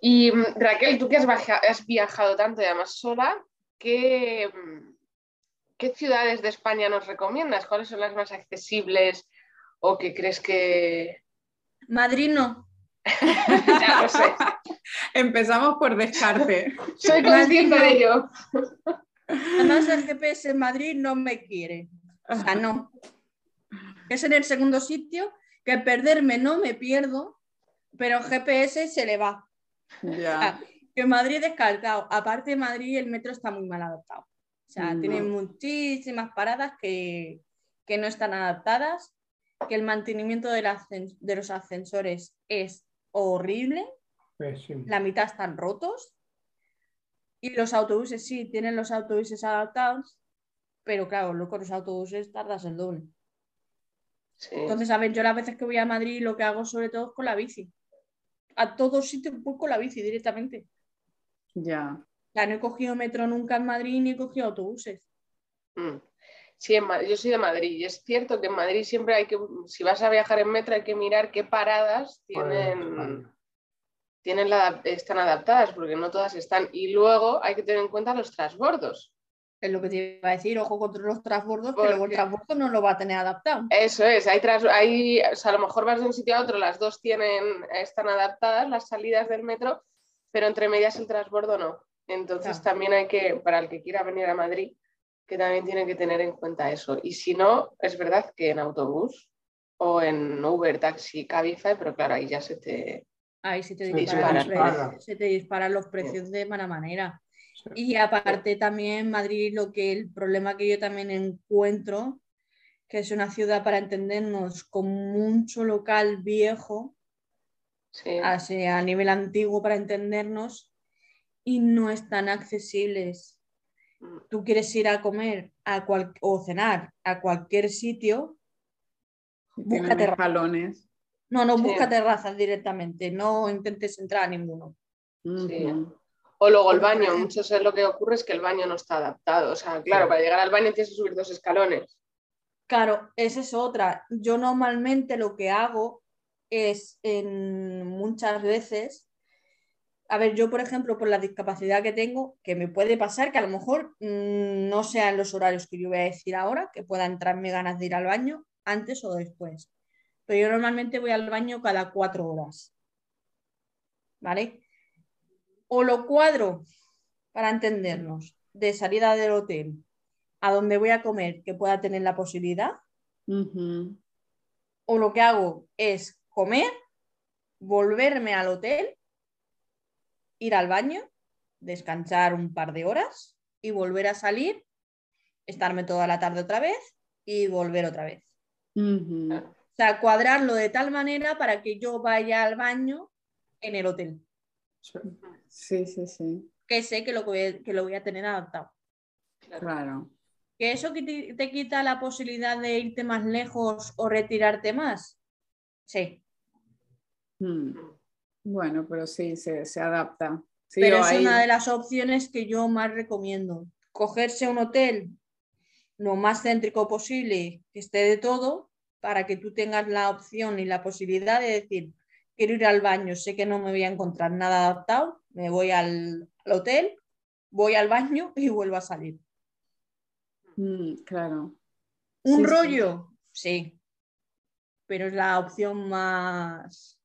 Y mm, Raquel, tú que has viajado tanto y además sola, ¿qué, mm, ¿qué ciudades de España nos recomiendas? ¿Cuáles son las más accesibles o que crees que...
Madrid no. [LAUGHS]
ya lo sé,
Empezamos por descarte.
soy consciente de ello.
Además el GPS en Madrid no me quiere. O sea, no. Es en el segundo sitio que perderme no me pierdo, pero el GPS se le va.
Ya.
Que Madrid descartado. Aparte de Madrid, el metro está muy mal adaptado. O sea,
Mm.
tiene muchísimas paradas que, que no están adaptadas, que el mantenimiento de, las ascen- de los ascensores es horrible,
Pésimo.
la mitad están rotos. Y los autobuses, sí, tienen los autobuses adaptados, pero claro, luego con los autobuses tardas el doble.
Sí.
Entonces, a ver, yo las veces que voy a Madrid lo que hago sobre todo es con la bici. A todos sitios voy con la bici directamente.
Ya.
Ya no he cogido metro nunca en Madrid ni he cogido autobuses.
Mm. Sí, en yo soy de Madrid y es cierto que en Madrid siempre hay que, si vas a viajar en metro, hay que mirar qué paradas tienen, tienen la, están adaptadas, porque no todas están. Y luego hay que tener en cuenta los transbordos.
Es lo que te iba a decir, ojo contra los transbordos, que luego el
Porque-
transbordo no lo va a tener adaptado.
Eso es, hay, tras- hay o sea, a lo mejor vas de un sitio a otro, las dos tienen, están adaptadas, las salidas del metro, pero entre medias el transbordo no. Entonces
Claro.
también hay que, para el que quiera venir a Madrid, que también tiene que tener en cuenta eso. Y si no, es verdad que en autobús o en Uber, taxi, Cabify, pero claro, ahí ya se te...
Ahí te
Se
disparan, los
dispara.
precios, se te disparan los precios de mala manera.
Sí.
Y aparte también Madrid, lo que el problema que yo también encuentro, que es una ciudad para entendernos con mucho local viejo,
Sí,
así a nivel antiguo para entendernos, y no están accesibles.
Mm,
Tú quieres ir a comer a cual- o cenar a cualquier sitio, ra-
escalones.
no, no,
Sí.
busca terrazas directamente, no intentes entrar a ninguno.
Sí. O luego el baño, muchos es lo que ocurre es que el baño no está adaptado. O sea, claro,
Sí.
para llegar al baño tienes que subir dos escalones.
Claro, esa es otra. Yo normalmente lo que hago es en muchas veces, a ver, yo por ejemplo, por la discapacidad que tengo, que me puede pasar que a lo mejor mm, no sean los horarios que yo voy a decir ahora, que pueda entrarme ganas de ir al baño antes o después. Pero yo normalmente voy al baño cada cuatro horas. ¿Vale? O lo cuadro, para entendernos, de salida del hotel a donde voy a comer que pueda tener la posibilidad, O lo que hago es comer, volverme al hotel, ir al baño, descansar un par de horas y volver a salir, estarme toda la tarde otra vez y volver otra vez. O sea, cuadrarlo de tal manera para que yo vaya al baño en el hotel.
Sí, sí, sí.
Que sé que lo, que lo voy a tener adaptado.
Claro.
¿Que eso te, te quita la posibilidad de irte más lejos o retirarte más? Sí.
Mm. Bueno, pero sí, se, se adapta. Sí,
Pero es
ahí-
una de las opciones que yo más recomiendo. Cogerse un hotel lo más céntrico posible, que esté de todo, para que tú tengas la opción y la posibilidad de decir, quiero ir al baño, sé que no me voy a encontrar nada adaptado, me voy al, al hotel, voy al baño y vuelvo a salir.
Mm, claro.
¿Un
Sí, sí.
rollo? Sí. Pero es la opción más,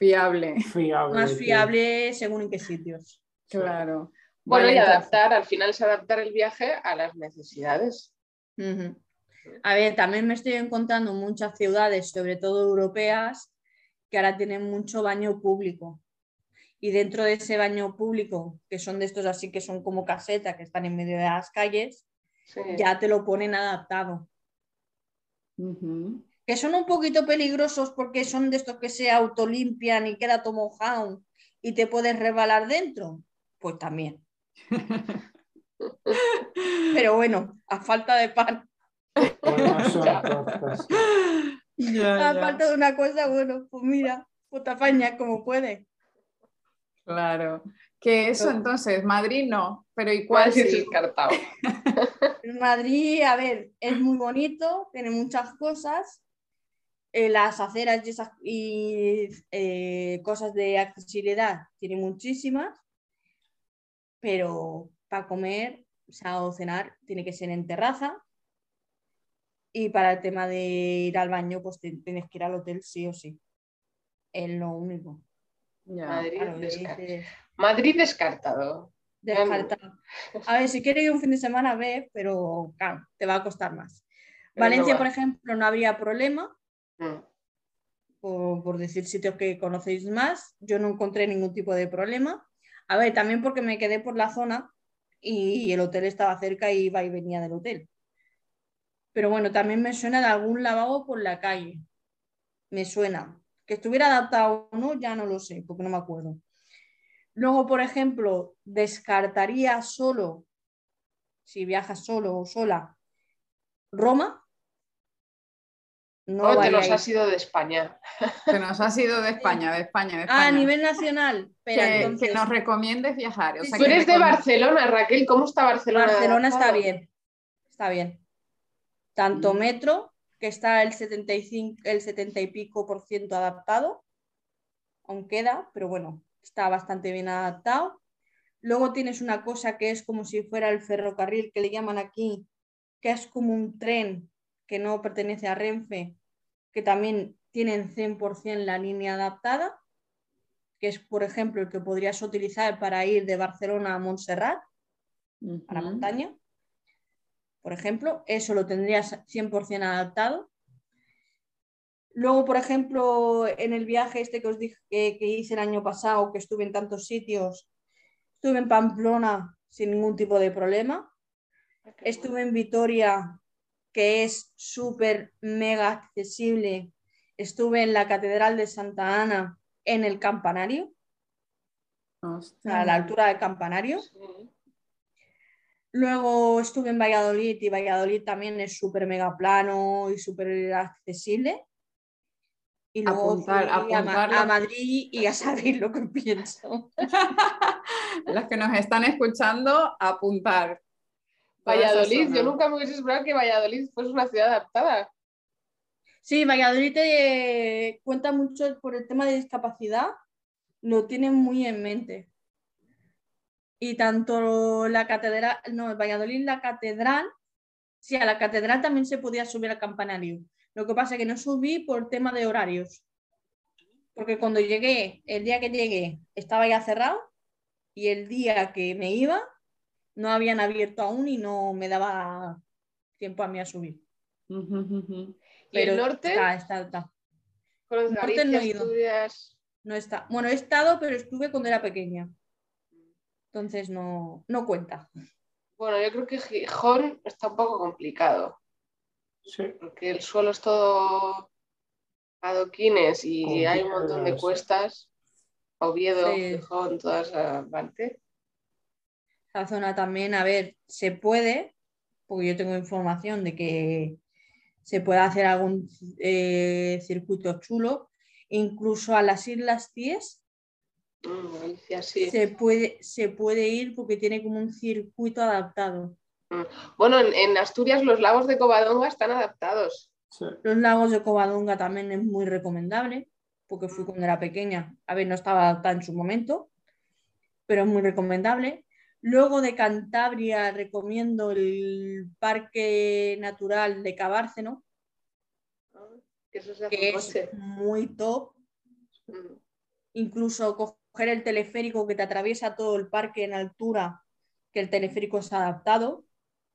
Fiable,
Fiable.
más fiable según en qué sitios.
claro.
Bueno,
Vale,
y
entonces-
adaptar, al final es adaptar el viaje a las necesidades.
A ver, también me estoy encontrando muchas ciudades, sobre todo europeas, que ahora tienen mucho baño público. Y dentro de ese baño público, que son de estos así que son como casetas, que están en medio de las calles,
Sí.
ya te lo ponen adaptado.
Ujú.
Que son un poquito peligrosos porque son de estos que se autolimpian y queda todo mojado y te puedes rebalar dentro. Pues también. [LAUGHS] Pero bueno, a falta de pan.
Bueno, son cosas.
Ya,
A
ya.
falta de una cosa, bueno, pues mira, pues te apañas como puedes.
Claro. Que eso entonces, Madrid no, pero ¿y cuál
Madrid
sí?
descartado. [LAUGHS]
Madrid, a ver, es muy bonito, tiene muchas cosas. Eh, las aceras y, esas- y, eh, cosas de accesibilidad tiene muchísimas, pero para comer o, sea, o cenar tiene que ser en terraza. Y para el tema de ir al baño, pues te- tienes que ir al hotel sí o sí. Es lo único.
Ya.
Madrid,
Claro, dices,
Madrid descartado.
descartado. A ver, si quieres ir un fin de semana, ve, pero claro, te va a costar más.
Pero
Valencia,
va.
por ejemplo, no habría problema, Por, por decir sitios que conocéis más. Yo no encontré ningún tipo de problema. A ver, también porque me quedé por la zona y el hotel estaba cerca y iba y venía del hotel. Pero bueno, también me suena de algún lavabo por la calle. Me suena. Que estuviera adaptado o no, ya no lo sé, porque no me acuerdo. Luego, por ejemplo, descartaría solo, si viajas solo o sola, Roma. No
te nos
a
has ido de España. [LAUGHS]
Que nos ha sido de España, de España, de
Ah,
España.
a nivel nacional. Pero
que,
entonces,
que nos recomiendes viajar. o
Sí,
sea,
Tú eres de Barcelona, Raquel. ¿Cómo está Barcelona?
Barcelona está bien. Está bien. Tanto
Mm.
metro, que está el 75, el 70 y pico por ciento adaptado, aún queda, pero bueno, está bastante bien adaptado. Luego tienes una cosa que es como si fuera el ferrocarril que le llaman aquí, que es como un tren que no pertenece a Renfe, que también tienen 100% la línea adaptada, que es, por ejemplo, el que podrías utilizar para ir de Barcelona a Montserrat, a la montaña. Por ejemplo, eso lo tendrías 100% adaptado. Luego, por ejemplo, en el viaje este que os dije que, que hice el año pasado, que estuve en tantos sitios, estuve en Pamplona sin ningún tipo de problema. Estuve en Vitoria, que es súper mega accesible. Estuve en la Catedral de Santa Ana, en el campanario, a la altura del campanario.
Sí.
Luego estuve en Valladolid y Valladolid también es súper mega plano y súper accesible. Y luego
Apuntar-
fui a, a Madrid y ya sabéis lo que pienso. [LAUGHS]
Los que nos están escuchando, apuntar.
Valladolid, yo nunca me hubiese esperado que Valladolid fuese una ciudad adaptada.
Sí, Valladolid te cuenta mucho por el tema de discapacidad, lo tienen muy en mente. Y tanto la catedral, no, Valladolid, la catedral, sí, a la catedral también se podía subir al campanario. Lo que pasa es que no subí por tema de horarios. Porque cuando llegué, el día que llegué, estaba ya cerrado y el día que me iba, no habían abierto aún y no me daba tiempo a mí a subir.
Ujú, ujú.
¿Y el norte?
está, está, está.
Con
norte
Galicia,
no he ido.
Asturias.
No está. Bueno, he estado, pero estuve cuando era pequeña. Entonces no, no cuenta.
Bueno, yo creo que Gijón está un poco complicado,
Sí.
porque el suelo es todo adoquines y hay un montón de cuestas. Oviedo,
Sí.
Gijón, toda esa parte.
La zona también, a ver, se puede, porque yo tengo información de que se puede hacer algún eh, circuito chulo, incluso a las Islas Cies
Mm, sí.
se, puede, se puede ir porque tiene como un circuito adaptado.
Bueno, en, en Asturias los lagos de Covadonga están adaptados.
sí.
Los lagos de Covadonga también es muy recomendable, porque fui cuando era pequeña. A ver, no estaba adaptada en su momento, pero es muy recomendable. Luego de Cantabria recomiendo el Parque Natural de Cabárceno,
¿no? Que eso se hace
que
en
es muy top.
Mm.
Incluso coger el teleférico que te atraviesa todo el parque en altura, que el teleférico es adaptado.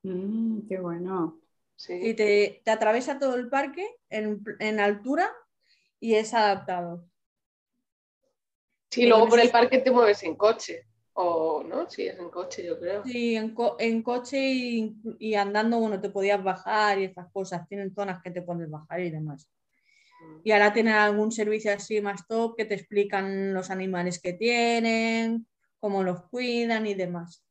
Mm, qué bueno.
Sí.
Y te, te atraviesa todo el parque en, en altura y es adaptado.
Sí, luego por el parque te mueves en coche. O no, sí, es en coche, yo creo.
Sí, en, co- en coche y, y andando, bueno, te podías bajar y estas cosas. Tienen zonas que te puedes bajar y demás.
Mm.
Y ahora tienen algún servicio así más top que te explican los animales que tienen, cómo los cuidan y demás.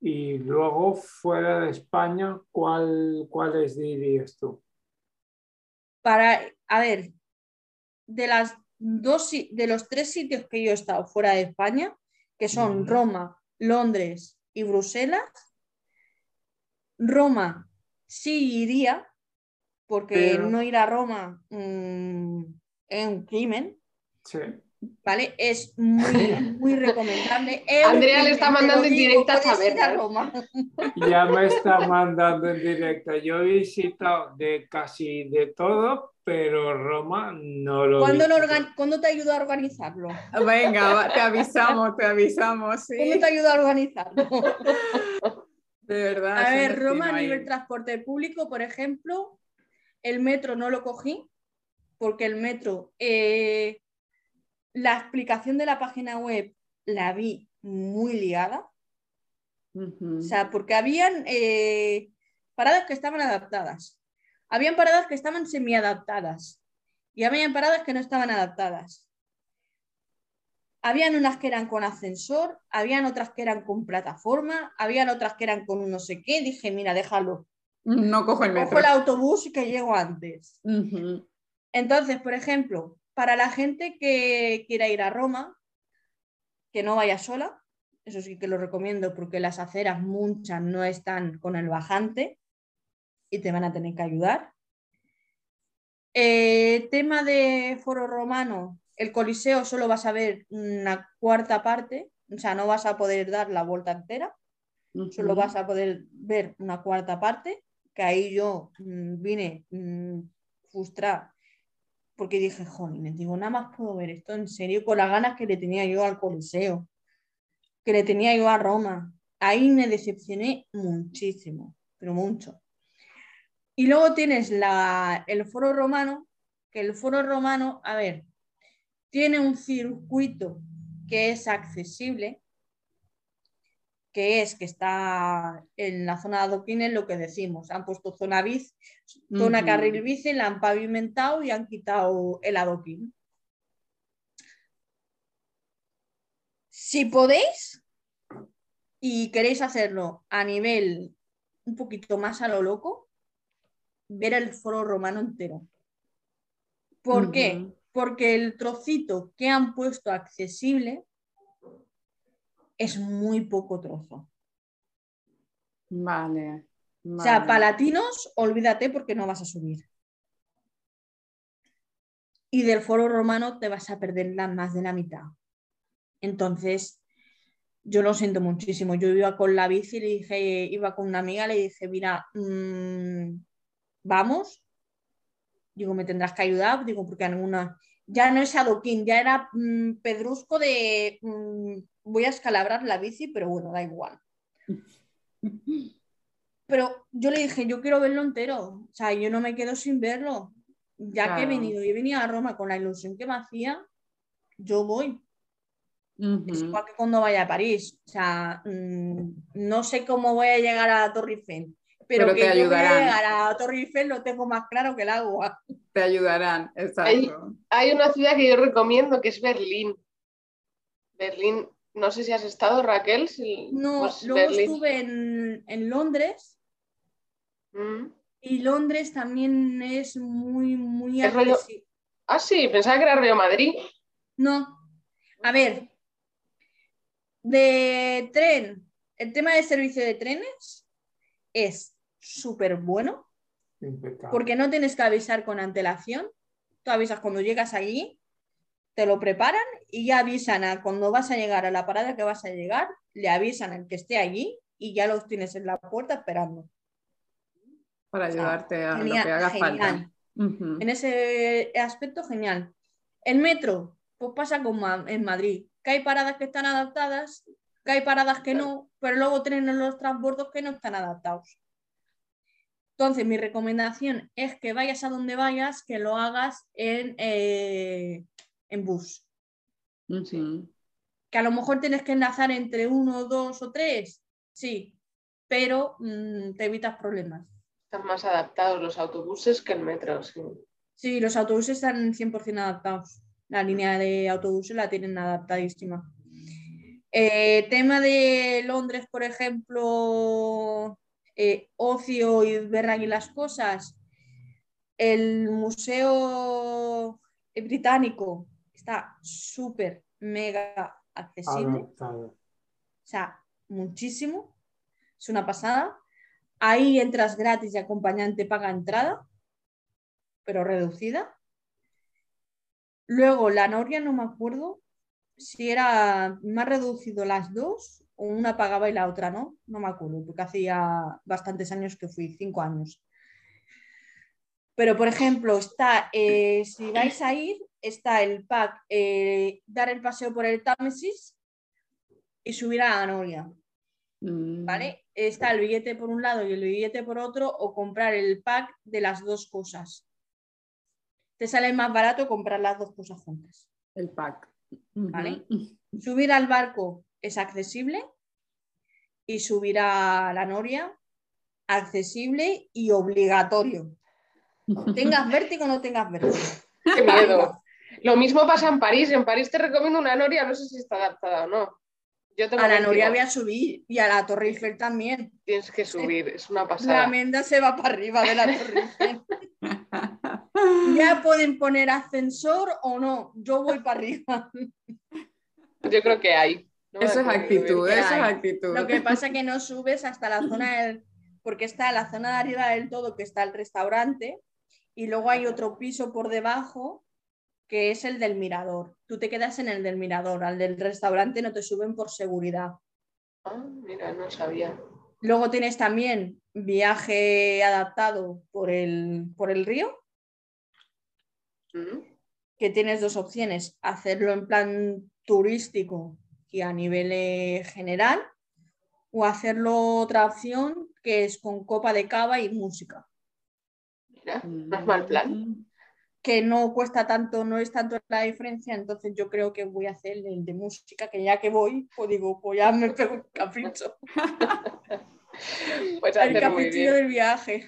Y luego, fuera de España, ¿cuál, ¿cuáles dirías tú?
Para, a ver, de las dos, de los tres sitios que yo he estado fuera de España, que son. Roma, Londres y Bruselas, Roma sí iría, porque
Pero-
no ir a Roma mm, es un crimen,
Sí.
¿Vale? Es muy, muy recomendable. [LAUGHS]
Andrea le está mandando
digo,
indirectas a.
Roma. [LAUGHS]
Ya me está mandando en directo. Yo he visitado de casi de todo, pero Roma no lo he
¿Cuándo, lo ¿Cuándo te ayuda a organizarlo?
Venga, te [LAUGHS] avisamos, te avisamos, sí.
¿Cuándo te ayuda a organizarlo?
De verdad.
A ver, Roma a
ahí.
nivel transporte público, por ejemplo, el metro no lo cogí porque el metro, eh, la explicación de la página web la vi muy liada,
Ujú.
o sea, porque habían eh, paradas que estaban adaptadas, habían paradas que estaban semi-adaptadas y habían paradas que no estaban adaptadas. Habían unas que eran con ascensor, habían otras que eran con plataforma, habían otras que eran con un no sé qué. Dije, mira, déjalo.
No cojo el metro.
Cojo el autobús y que llego antes. Entonces, por ejemplo, para la gente que quiera ir a Roma, que no vaya sola, eso sí que lo recomiendo porque las aceras muchas no están con el bajante y te van a tener que ayudar. Eh, tema de foro romano, el Coliseo solo vas a ver una cuarta parte, o sea, no vas a poder dar la vuelta entera solo vas a poder ver una cuarta parte, que ahí yo mm, vine mm, frustrada, porque dije, joder, digo, nada más puedo ver esto en serio, con las ganas que le tenía yo al Coliseo, que le tenía yo a Roma. Ahí me decepcioné muchísimo, pero mucho. Y luego tienes la, el foro romano, que el foro romano, a ver, tiene un circuito que es accesible, que es que está en la zona de adoquines lo que decimos, han puesto zona bici, zona carril bici, la han pavimentado y han quitado el adoquín. Si podéis y queréis hacerlo a nivel un poquito más a lo loco, ver el foro romano entero. ¿Por qué? Porque el trocito que han puesto accesible es muy poco trozo.
Vale.
O sea, palatinos, olvídate porque no vas a subir. Y del foro romano te vas a perder la, más de la mitad. Entonces, yo lo siento muchísimo. Yo iba con la bici, le dije, iba con una amiga, le dije, mira, mm, vamos. Digo, me tendrás que ayudar, digo, porque alguna ya no es adoquín, ya era mm, pedrusco de mm, voy a escalabrar la bici, pero bueno, da igual. pero yo le dije, yo quiero verlo entero, o sea, yo no me quedo sin verlo. Ya que he venido y he venido a Roma con la ilusión que me hacía, yo voy. Es igual que cuando vaya a París. O sea, mm, no sé cómo voy a llegar a Torre Eiffel, pero,
Pero
que
te
yo voy a llegar a Torre Eiffel lo tengo más claro que el agua.
Te ayudarán, exacto.
Hay una ciudad que yo recomiendo que es Berlín. Berlín, no sé si has estado, Raquel. si-
No,
pues
luego
Berlín.
estuve en, en Londres
Mm.
y Londres también es muy, muy
Es rollo-
accesible.
Ah, sí, pensaba que era Río Madrid.
No, a ver, de tren, el tema del servicio de trenes es súper bueno
Impecable.
porque no tienes que avisar con antelación. Tú avisas cuando llegas allí, te lo preparan y ya avisan a cuando vas a llegar a la parada que vas a llegar, le avisan al que esté allí y ya los tienes en la puerta esperando.
Para
sea,
ayudarte a lo
Genial,
que haga
genial.
falta.
En ese aspecto, genial. El metro, pues pasa como en Madrid, que hay paradas que están adaptadas, que hay paradas que no, pero luego tienen los transbordos que no están adaptados. Entonces, mi recomendación es que vayas a donde vayas, que lo hagas en, eh, en bus. Que a lo mejor tienes que enlazar entre uno, dos o tres, sí, pero mm, te evitas problemas.
Están más adaptados los autobuses que el metro. sí.
Sí, los autobuses están 100% adaptados. La línea de autobuses la tienen adaptadísima. Eh, tema de Londres, por ejemplo, eh, ocio y ver ahí las cosas. El Museo Británico está súper, mega accesible. O sea, muchísimo. Es una pasada. Ahí entras gratis y acompañante paga entrada, pero reducida. Luego, la Noria no me acuerdo si era más reducido las dos o una pagaba y la otra no. No me acuerdo, porque hacía bastantes años que fui, cinco años. Pero, por ejemplo, está, eh, si vais a ir, está el pack eh, dar el paseo por el Támesis y subir a la Noria.
Mm.
¿vale? Está el billete por un lado y el billete por otro o comprar el pack de las dos cosas. Te sale más barato comprar las dos cosas juntas.
El pack.
Vale. Subir al barco es accesible y subir a la noria accesible y obligatorio. Tengas vértigo o no tengas vértigo.
Qué miedo. Lo mismo pasa en París. En París te recomiendo una noria, no sé si está adaptada o no. Yo tengo
A la noria voy a subir y a la Torre Eiffel también.
Tienes que subir, es una
La
pasada.
menda se va para arriba de la Torre Eiffel. [LAUGHS] Ya pueden poner ascensor o no. Yo voy para arriba.
Yo creo que hay. No
Eso es actitud, eso es actitud.
Lo que pasa es que no subes hasta la zona del, porque está la zona de arriba del todo, que está el restaurante, y luego hay otro piso por debajo, que es el del mirador. Tú te quedas en el del mirador, al del restaurante no te suben por seguridad.
Ah, mira, no sabía.
Luego tienes también viaje adaptado por el, por el río,
Mm.
que tienes dos opciones, hacerlo en plan turístico y a nivel eh, general, o hacerlo otra opción que es con copa de cava y música,
Mira, no es mal plan.
que no cuesta tanto, no es tanto la diferencia, entonces yo creo que voy a hacer el de música, que ya que voy, pues digo, pues ya me pego un capricho, [LAUGHS]
Pues
el caprichillo
bien.
del viaje.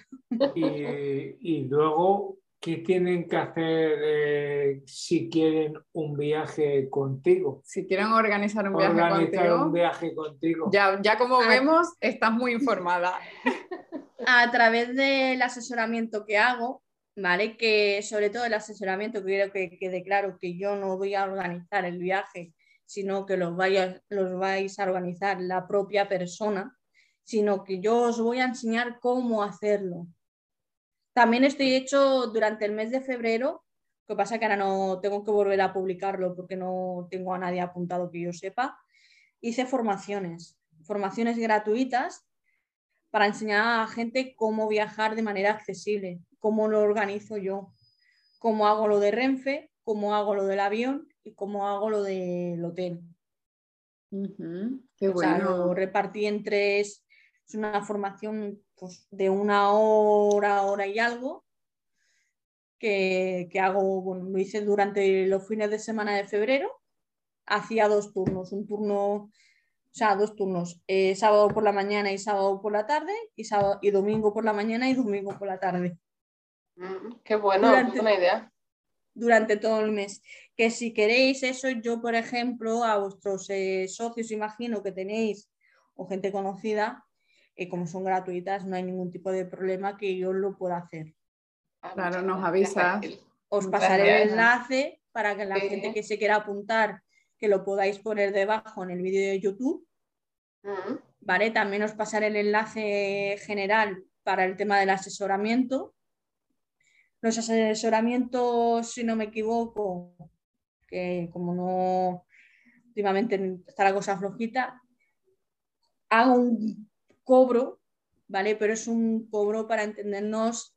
Y, y luego, ¿qué tienen que hacer eh, si quieren un viaje contigo?
Si quieren organizar un viaje
Organizar
contigo,
un viaje contigo.
ya, ya como
Ah.
vemos, estás muy informada. [LAUGHS]
a través del asesoramiento que hago, ¿vale? Que sobre todo el asesoramiento, quiero que quede claro que yo no voy a organizar el viaje, sino que los, vaya- los vais a organizar la propia persona, sino que yo os voy a enseñar cómo hacerlo. También estoy hecho durante el mes de febrero, lo que pasa que ahora no tengo que volver a publicarlo porque no tengo a nadie apuntado que yo sepa. Hice formaciones, formaciones gratuitas para enseñar a gente cómo viajar de manera accesible, cómo lo organizo yo, cómo hago lo de Renfe, cómo hago lo del avión y cómo hago lo del hotel.
Qué
O sea,
bueno.
lo repartí en tres, Es una formación pues, de una hora, hora y algo, que, hago, bueno, lo hice durante los fines de semana de febrero. Hacía dos turnos, un turno, o sea, dos turnos, eh, sábado por la mañana y sábado por la tarde, y, sábado, y domingo por la mañana y domingo por la tarde.
Mm, qué bueno, buena idea.
Durante todo el mes. Que si queréis eso, yo, por ejemplo, a vuestros eh, socios, imagino que tenéis, o gente conocida, eh, como son gratuitas, no hay ningún tipo de problema que yo lo pueda hacer.
Ah, claro, nos avisa.
Os pasaré el enlace para que la gente que se quiera apuntar, que lo podáis poner debajo en el vídeo de YouTube. ¿Vale? También os pasaré el enlace general para el tema del asesoramiento. Los asesoramientos, si no me equivoco, que como no últimamente está la cosa flojita, hago un cobro, ¿vale? Pero es un cobro para entendernos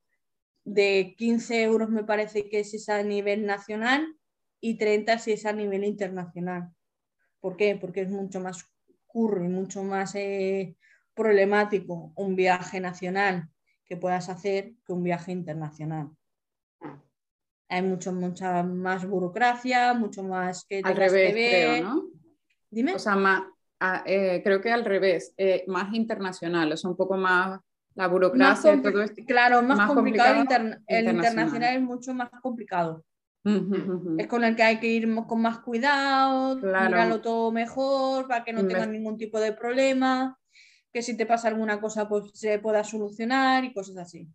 de 15 euros me parece que es a nivel nacional y 30 si es a nivel internacional. ¿Por qué? Porque es mucho más curro y mucho más eh, problemático un viaje nacional que puedas hacer que un viaje internacional. Hay mucho, mucha más burocracia, mucho más que...
Al revés, creo, ¿no?
Dime.
O sea, más, ah, eh, creo que al revés, eh, más internacional, o sea, un poco más la burocracia, todo esto.
Claro, más, complicado. el internacional es mucho más complicado. Es con el que hay que ir con más cuidado, mirarlo todo mejor para que no tengas ningún tipo de problema, que si te pasa alguna cosa pues se pueda solucionar y cosas así.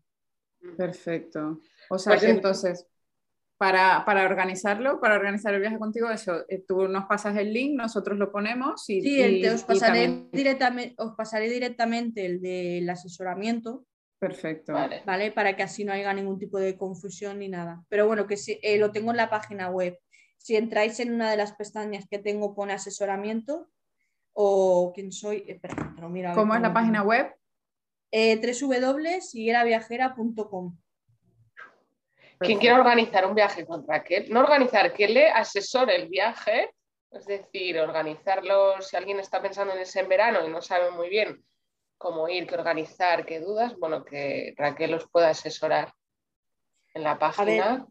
Perfecto. O sea pues que entonces para, para, organizarlo, para organizar el viaje contigo, eso, eh, tú nos pasas el link, nosotros lo ponemos y...
Sí, os, pasaré directamente, os pasaré directamente el del asesoramiento.
Perfecto.
Vale. Para que así no haya ningún tipo de confusión ni nada. Pero bueno, que si, eh, lo tengo en la página web. Si entráis en una de las pestañas que tengo, pone asesoramiento o quién soy. Espera,
mira, ¿Cómo es la página web?
Eh, www.sigueraviajera.com.
Quien quiera organizar un viaje con Raquel, no organizar, que le asesore el viaje, es decir, organizarlo, si alguien está pensando en ese en verano y no sabe muy bien cómo ir, qué organizar, qué dudas, bueno, que Raquel los pueda asesorar en la página.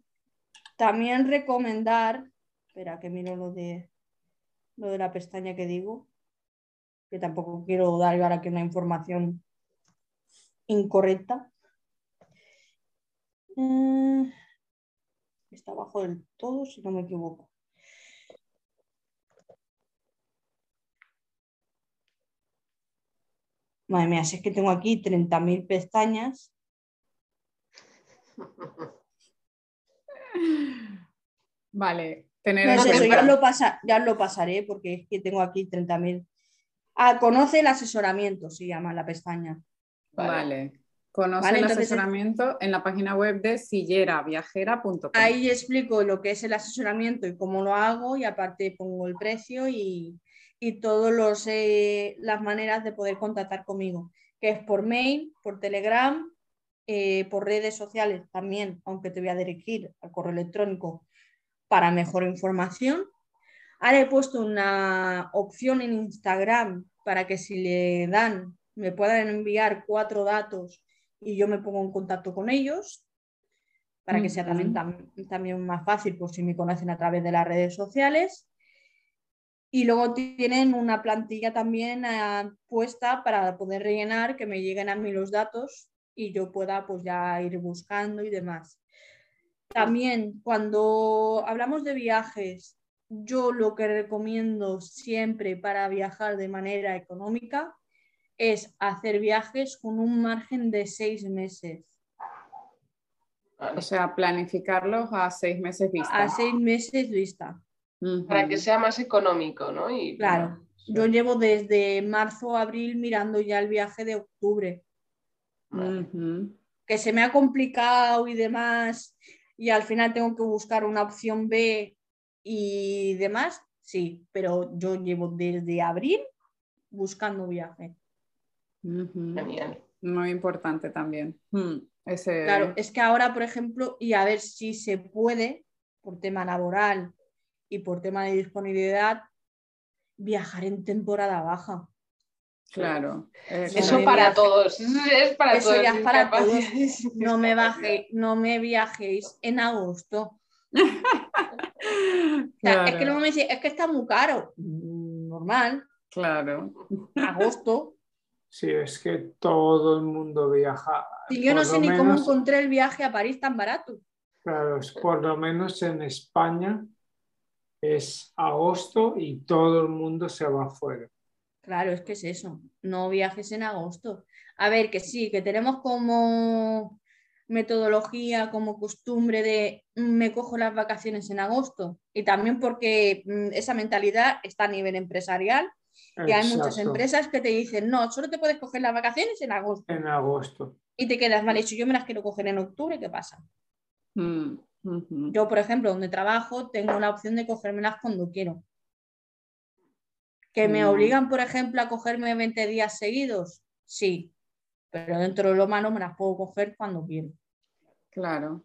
también recomendar, espera que miro lo de, lo de la pestaña que digo, que tampoco quiero dar ahora aquí una información incorrecta. Mm, está abajo del todo, si no me equivoco. Madre mía, si es que tengo aquí 30.000 pestañas. [LAUGHS]
Vale, tener
no eso, ya, lo pasa, ya lo pasaré porque es que tengo aquí 30.000. Ah, conoce el asesoramiento, se llama la pestaña.
vale. Conoce el asesoramiento en la página web de silleraviajera.com.
Ahí explico lo que es el asesoramiento y cómo lo hago y aparte pongo el precio y, y todas eh, las maneras de poder contactar conmigo, que es por mail, por Telegram, eh, por redes sociales también, aunque te voy a dirigir al correo electrónico para mejor información. Ahora he puesto una opción en Instagram para que si le dan, me puedan enviar cuatro datos y yo me pongo en contacto con ellos para que sea también, también más fácil por si me conocen a través de las redes sociales. Y luego tienen una plantilla también eh, puesta para poder rellenar, que me lleguen a mí los datos y yo pueda pues ya ir buscando y demás. También cuando hablamos de viajes, yo lo que recomiendo siempre para viajar de manera económica es hacer viajes con un margen de seis meses.
O sea, planificarlos a seis meses vista.
A seis meses vista.
Para que sea más económico, ¿no? Y,
claro, yo llevo desde marzo a abril mirando ya el viaje de octubre. Que se me ha complicado y demás, y al final tengo que buscar una opción B y demás, sí, pero yo llevo desde abril buscando viaje.
Muy importante también. Hmm,
claro, es que ahora, por ejemplo, y a ver si se puede, por tema laboral y por tema de disponibilidad, viajar en temporada baja.
Claro.
Eso para todos. [LAUGHS] Es para
Eso
todos.
ya es para todos. [LAUGHS] No me, baje, no me viajéis en agosto. [LAUGHS] O sea, es que luego me dice, es que está muy caro. Mm, Normal,
Claro.
agosto.
Sí, es que todo el mundo viaja.
Si yo no sé ni cómo encontré el viaje a París tan barato.
Claro, es por lo menos en España es agosto y todo el mundo se va afuera.
Claro, es que es eso. No viajes en agosto. A ver, que sí, que tenemos como metodología, como costumbre de mm, me cojo las vacaciones en agosto. Y también porque mm, esa mentalidad está a nivel empresarial y hay muchas
Exacto,
empresas que te dicen, no, solo te puedes coger las vacaciones en agosto.
En agosto.
Y te quedas, vale, si yo me las quiero coger en octubre, ¿qué pasa?
Mm.
Yo, por ejemplo, donde trabajo, tengo la opción de cogérmelas cuando quiero. ¿Que me
Mm.
obligan, por ejemplo, a cogerme 20 días seguidos? Sí, pero dentro de lo malo me las puedo coger cuando quiero.
Claro.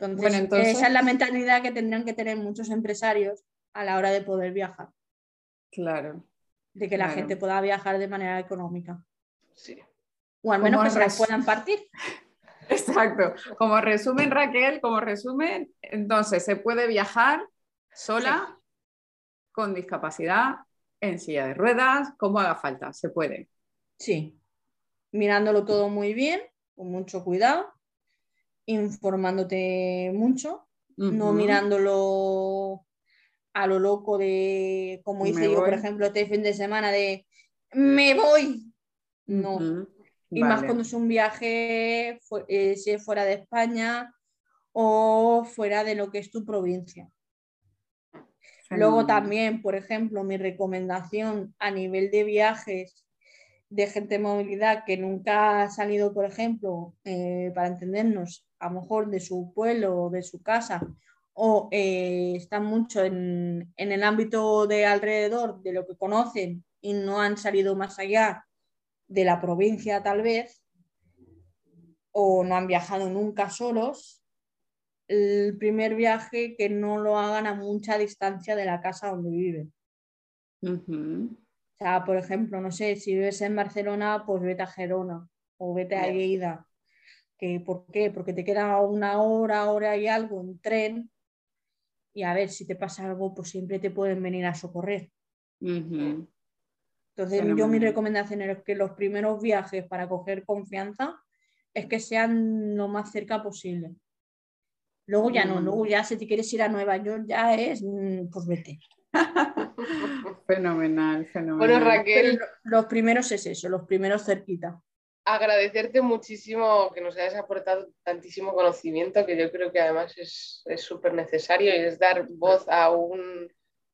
Entonces,
Bueno, entonces-
esa es la mentalidad que tendrán que tener muchos empresarios a la hora de poder viajar,
Claro.
de que la gente pueda viajar de manera económica.
Sí.
O al menos que se las puedan partir. [LAUGHS]
Exacto. Como resumen, Raquel, como resumen, entonces se puede viajar sola, con discapacidad, en silla de ruedas, como haga falta, se puede.
Sí, mirándolo todo muy bien, con mucho cuidado, informándote mucho, no mirándolo a lo loco de, como hice yo, por ejemplo, este fin de semana de me voy. No. Y más cuando es un viaje, fu- eh, si es fuera de España o fuera de lo que es tu provincia. Luego también, por ejemplo, mi recomendación a nivel de viajes de gente de movilidad que nunca ha salido, por ejemplo, eh, para entendernos, a lo mejor de su pueblo o de su casa, o eh, están mucho en, en el ámbito de alrededor de lo que conocen y no han salido más allá de la provincia tal vez, o no han viajado nunca solos, el primer viaje que no lo hagan a mucha distancia de la casa donde viven. O sea, por ejemplo, no sé, si vives en Barcelona, pues vete a Gerona o vete a. Lleida. ¿Que, ¿Por qué? Porque te queda una hora, hora y algo en tren. Y a ver, si te pasa algo, pues siempre te pueden venir a socorrer. Entonces, yo mi recomendación es que los primeros viajes para coger confianza es que sean lo más cerca posible. Luego ya no,
Mm.
luego ya si te quieres ir a Nueva York ya es, mm, pues vete. [LAUGHS]
Fenomenal, fenomenal.
Bueno, Raquel,
lo- los primeros es eso, los primeros cerquita.
Agradecerte muchísimo que nos hayas aportado tantísimo conocimiento, que yo creo que además es súper necesario y es dar voz a un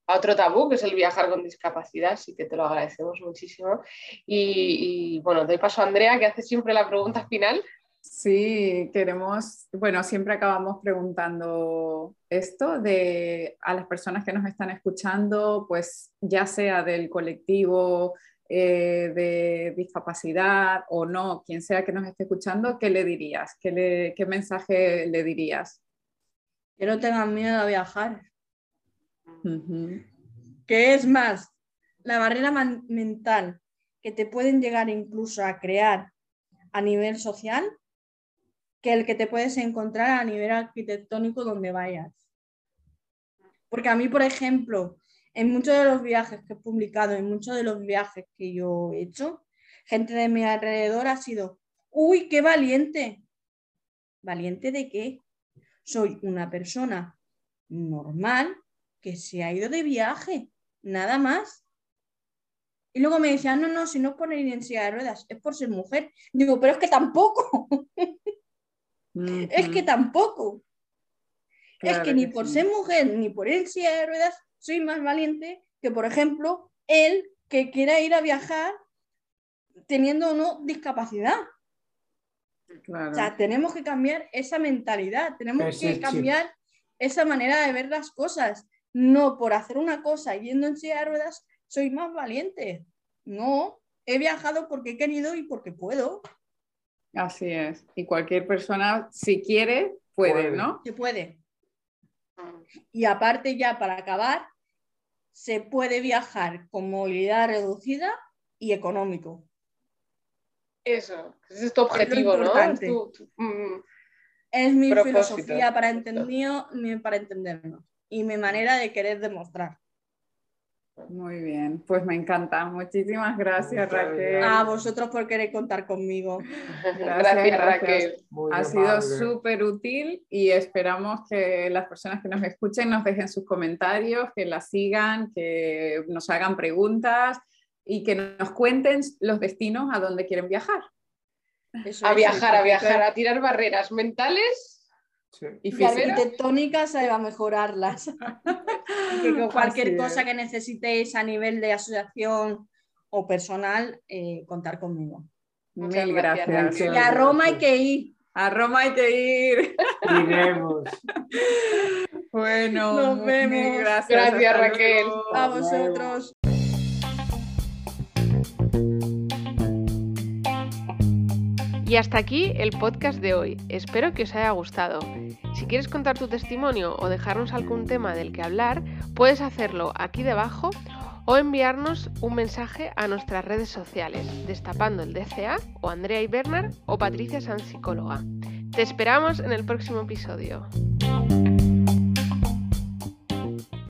a otro tabú, que es el viajar con discapacidad, así que te lo agradecemos muchísimo. Y, y, bueno, doy paso a Andrea, que hace siempre la pregunta final.
Sí, queremos, bueno, siempre acabamos preguntando esto de a las personas que nos están escuchando, pues ya sea del colectivo eh, de discapacidad o no, quien sea que nos esté escuchando, ¿qué le dirías? ¿Qué, le- qué mensaje le dirías?
Que no tengan miedo a viajar.
Ujú.
Que es más, la barrera mental que te pueden llegar incluso a crear a nivel social que el que te puedes encontrar a nivel arquitectónico donde vayas. Porque a mí, por ejemplo, en muchos de los viajes que he publicado, en muchos de los viajes que yo he hecho, gente de mi alrededor ha sido, uy, qué valiente. ¿Valiente de qué? Soy una persona normal que se ha ido de viaje, nada más. Y luego me decían, no, no, si no es por ir en silla de ruedas, es por ser mujer. Digo, pero es que tampoco, [LAUGHS] es que tampoco. es que ni por ser mujer ni por ir en silla de ruedas soy más valiente que, por ejemplo, él que quiera ir a viajar teniendo o no discapacidad.
Claro.
O sea, tenemos que cambiar esa mentalidad, tenemos
Ese
que
chip.
cambiar esa manera de ver las cosas. No por hacer una cosa yendo en silla de ruedas soy más valiente. No, he viajado porque he querido y porque puedo.
Así es. Y cualquier persona, si quiere, puede,
Puede.
¿no?
Se puede. Y aparte ya para acabar, se puede viajar con movilidad reducida y económico.
Eso, ese es tu objetivo, ¿no? Es, tu, mm,
es mi filosofía para, entendido, para entendernos y mi manera de querer demostrar.
Muy bien, pues me encanta. Muchísimas gracias, Raquel.
A vosotros por querer contar conmigo.
Gracias, Raquel.
ha sido súper útil y esperamos que las personas que nos escuchen nos dejen sus comentarios, que la sigan, que nos hagan preguntas y que nos cuenten los destinos a donde quieren viajar.
a viajar, a viajar, a tirar barreras mentales
y, arquitectónicas se va a mejorarlas. [LAUGHS] que cualquier cosa que necesitéis a nivel de asociación o personal, eh, contar conmigo.
Mil gracias.
Y a Roma hay que ir.
A Roma hay que ir.
Iremos. [LAUGHS]
bueno,
nos vemos.
Gracias,
gracias Raquel.
A vosotros.
Y hasta aquí el podcast de hoy. Espero que os haya gustado. Si quieres contar tu testimonio o dejarnos algún tema del que hablar, puedes hacerlo aquí debajo o enviarnos un mensaje a nuestras redes sociales, destapando el DCA o Andrea y Bernard o Patricia San Psicóloga. Te esperamos en el próximo episodio.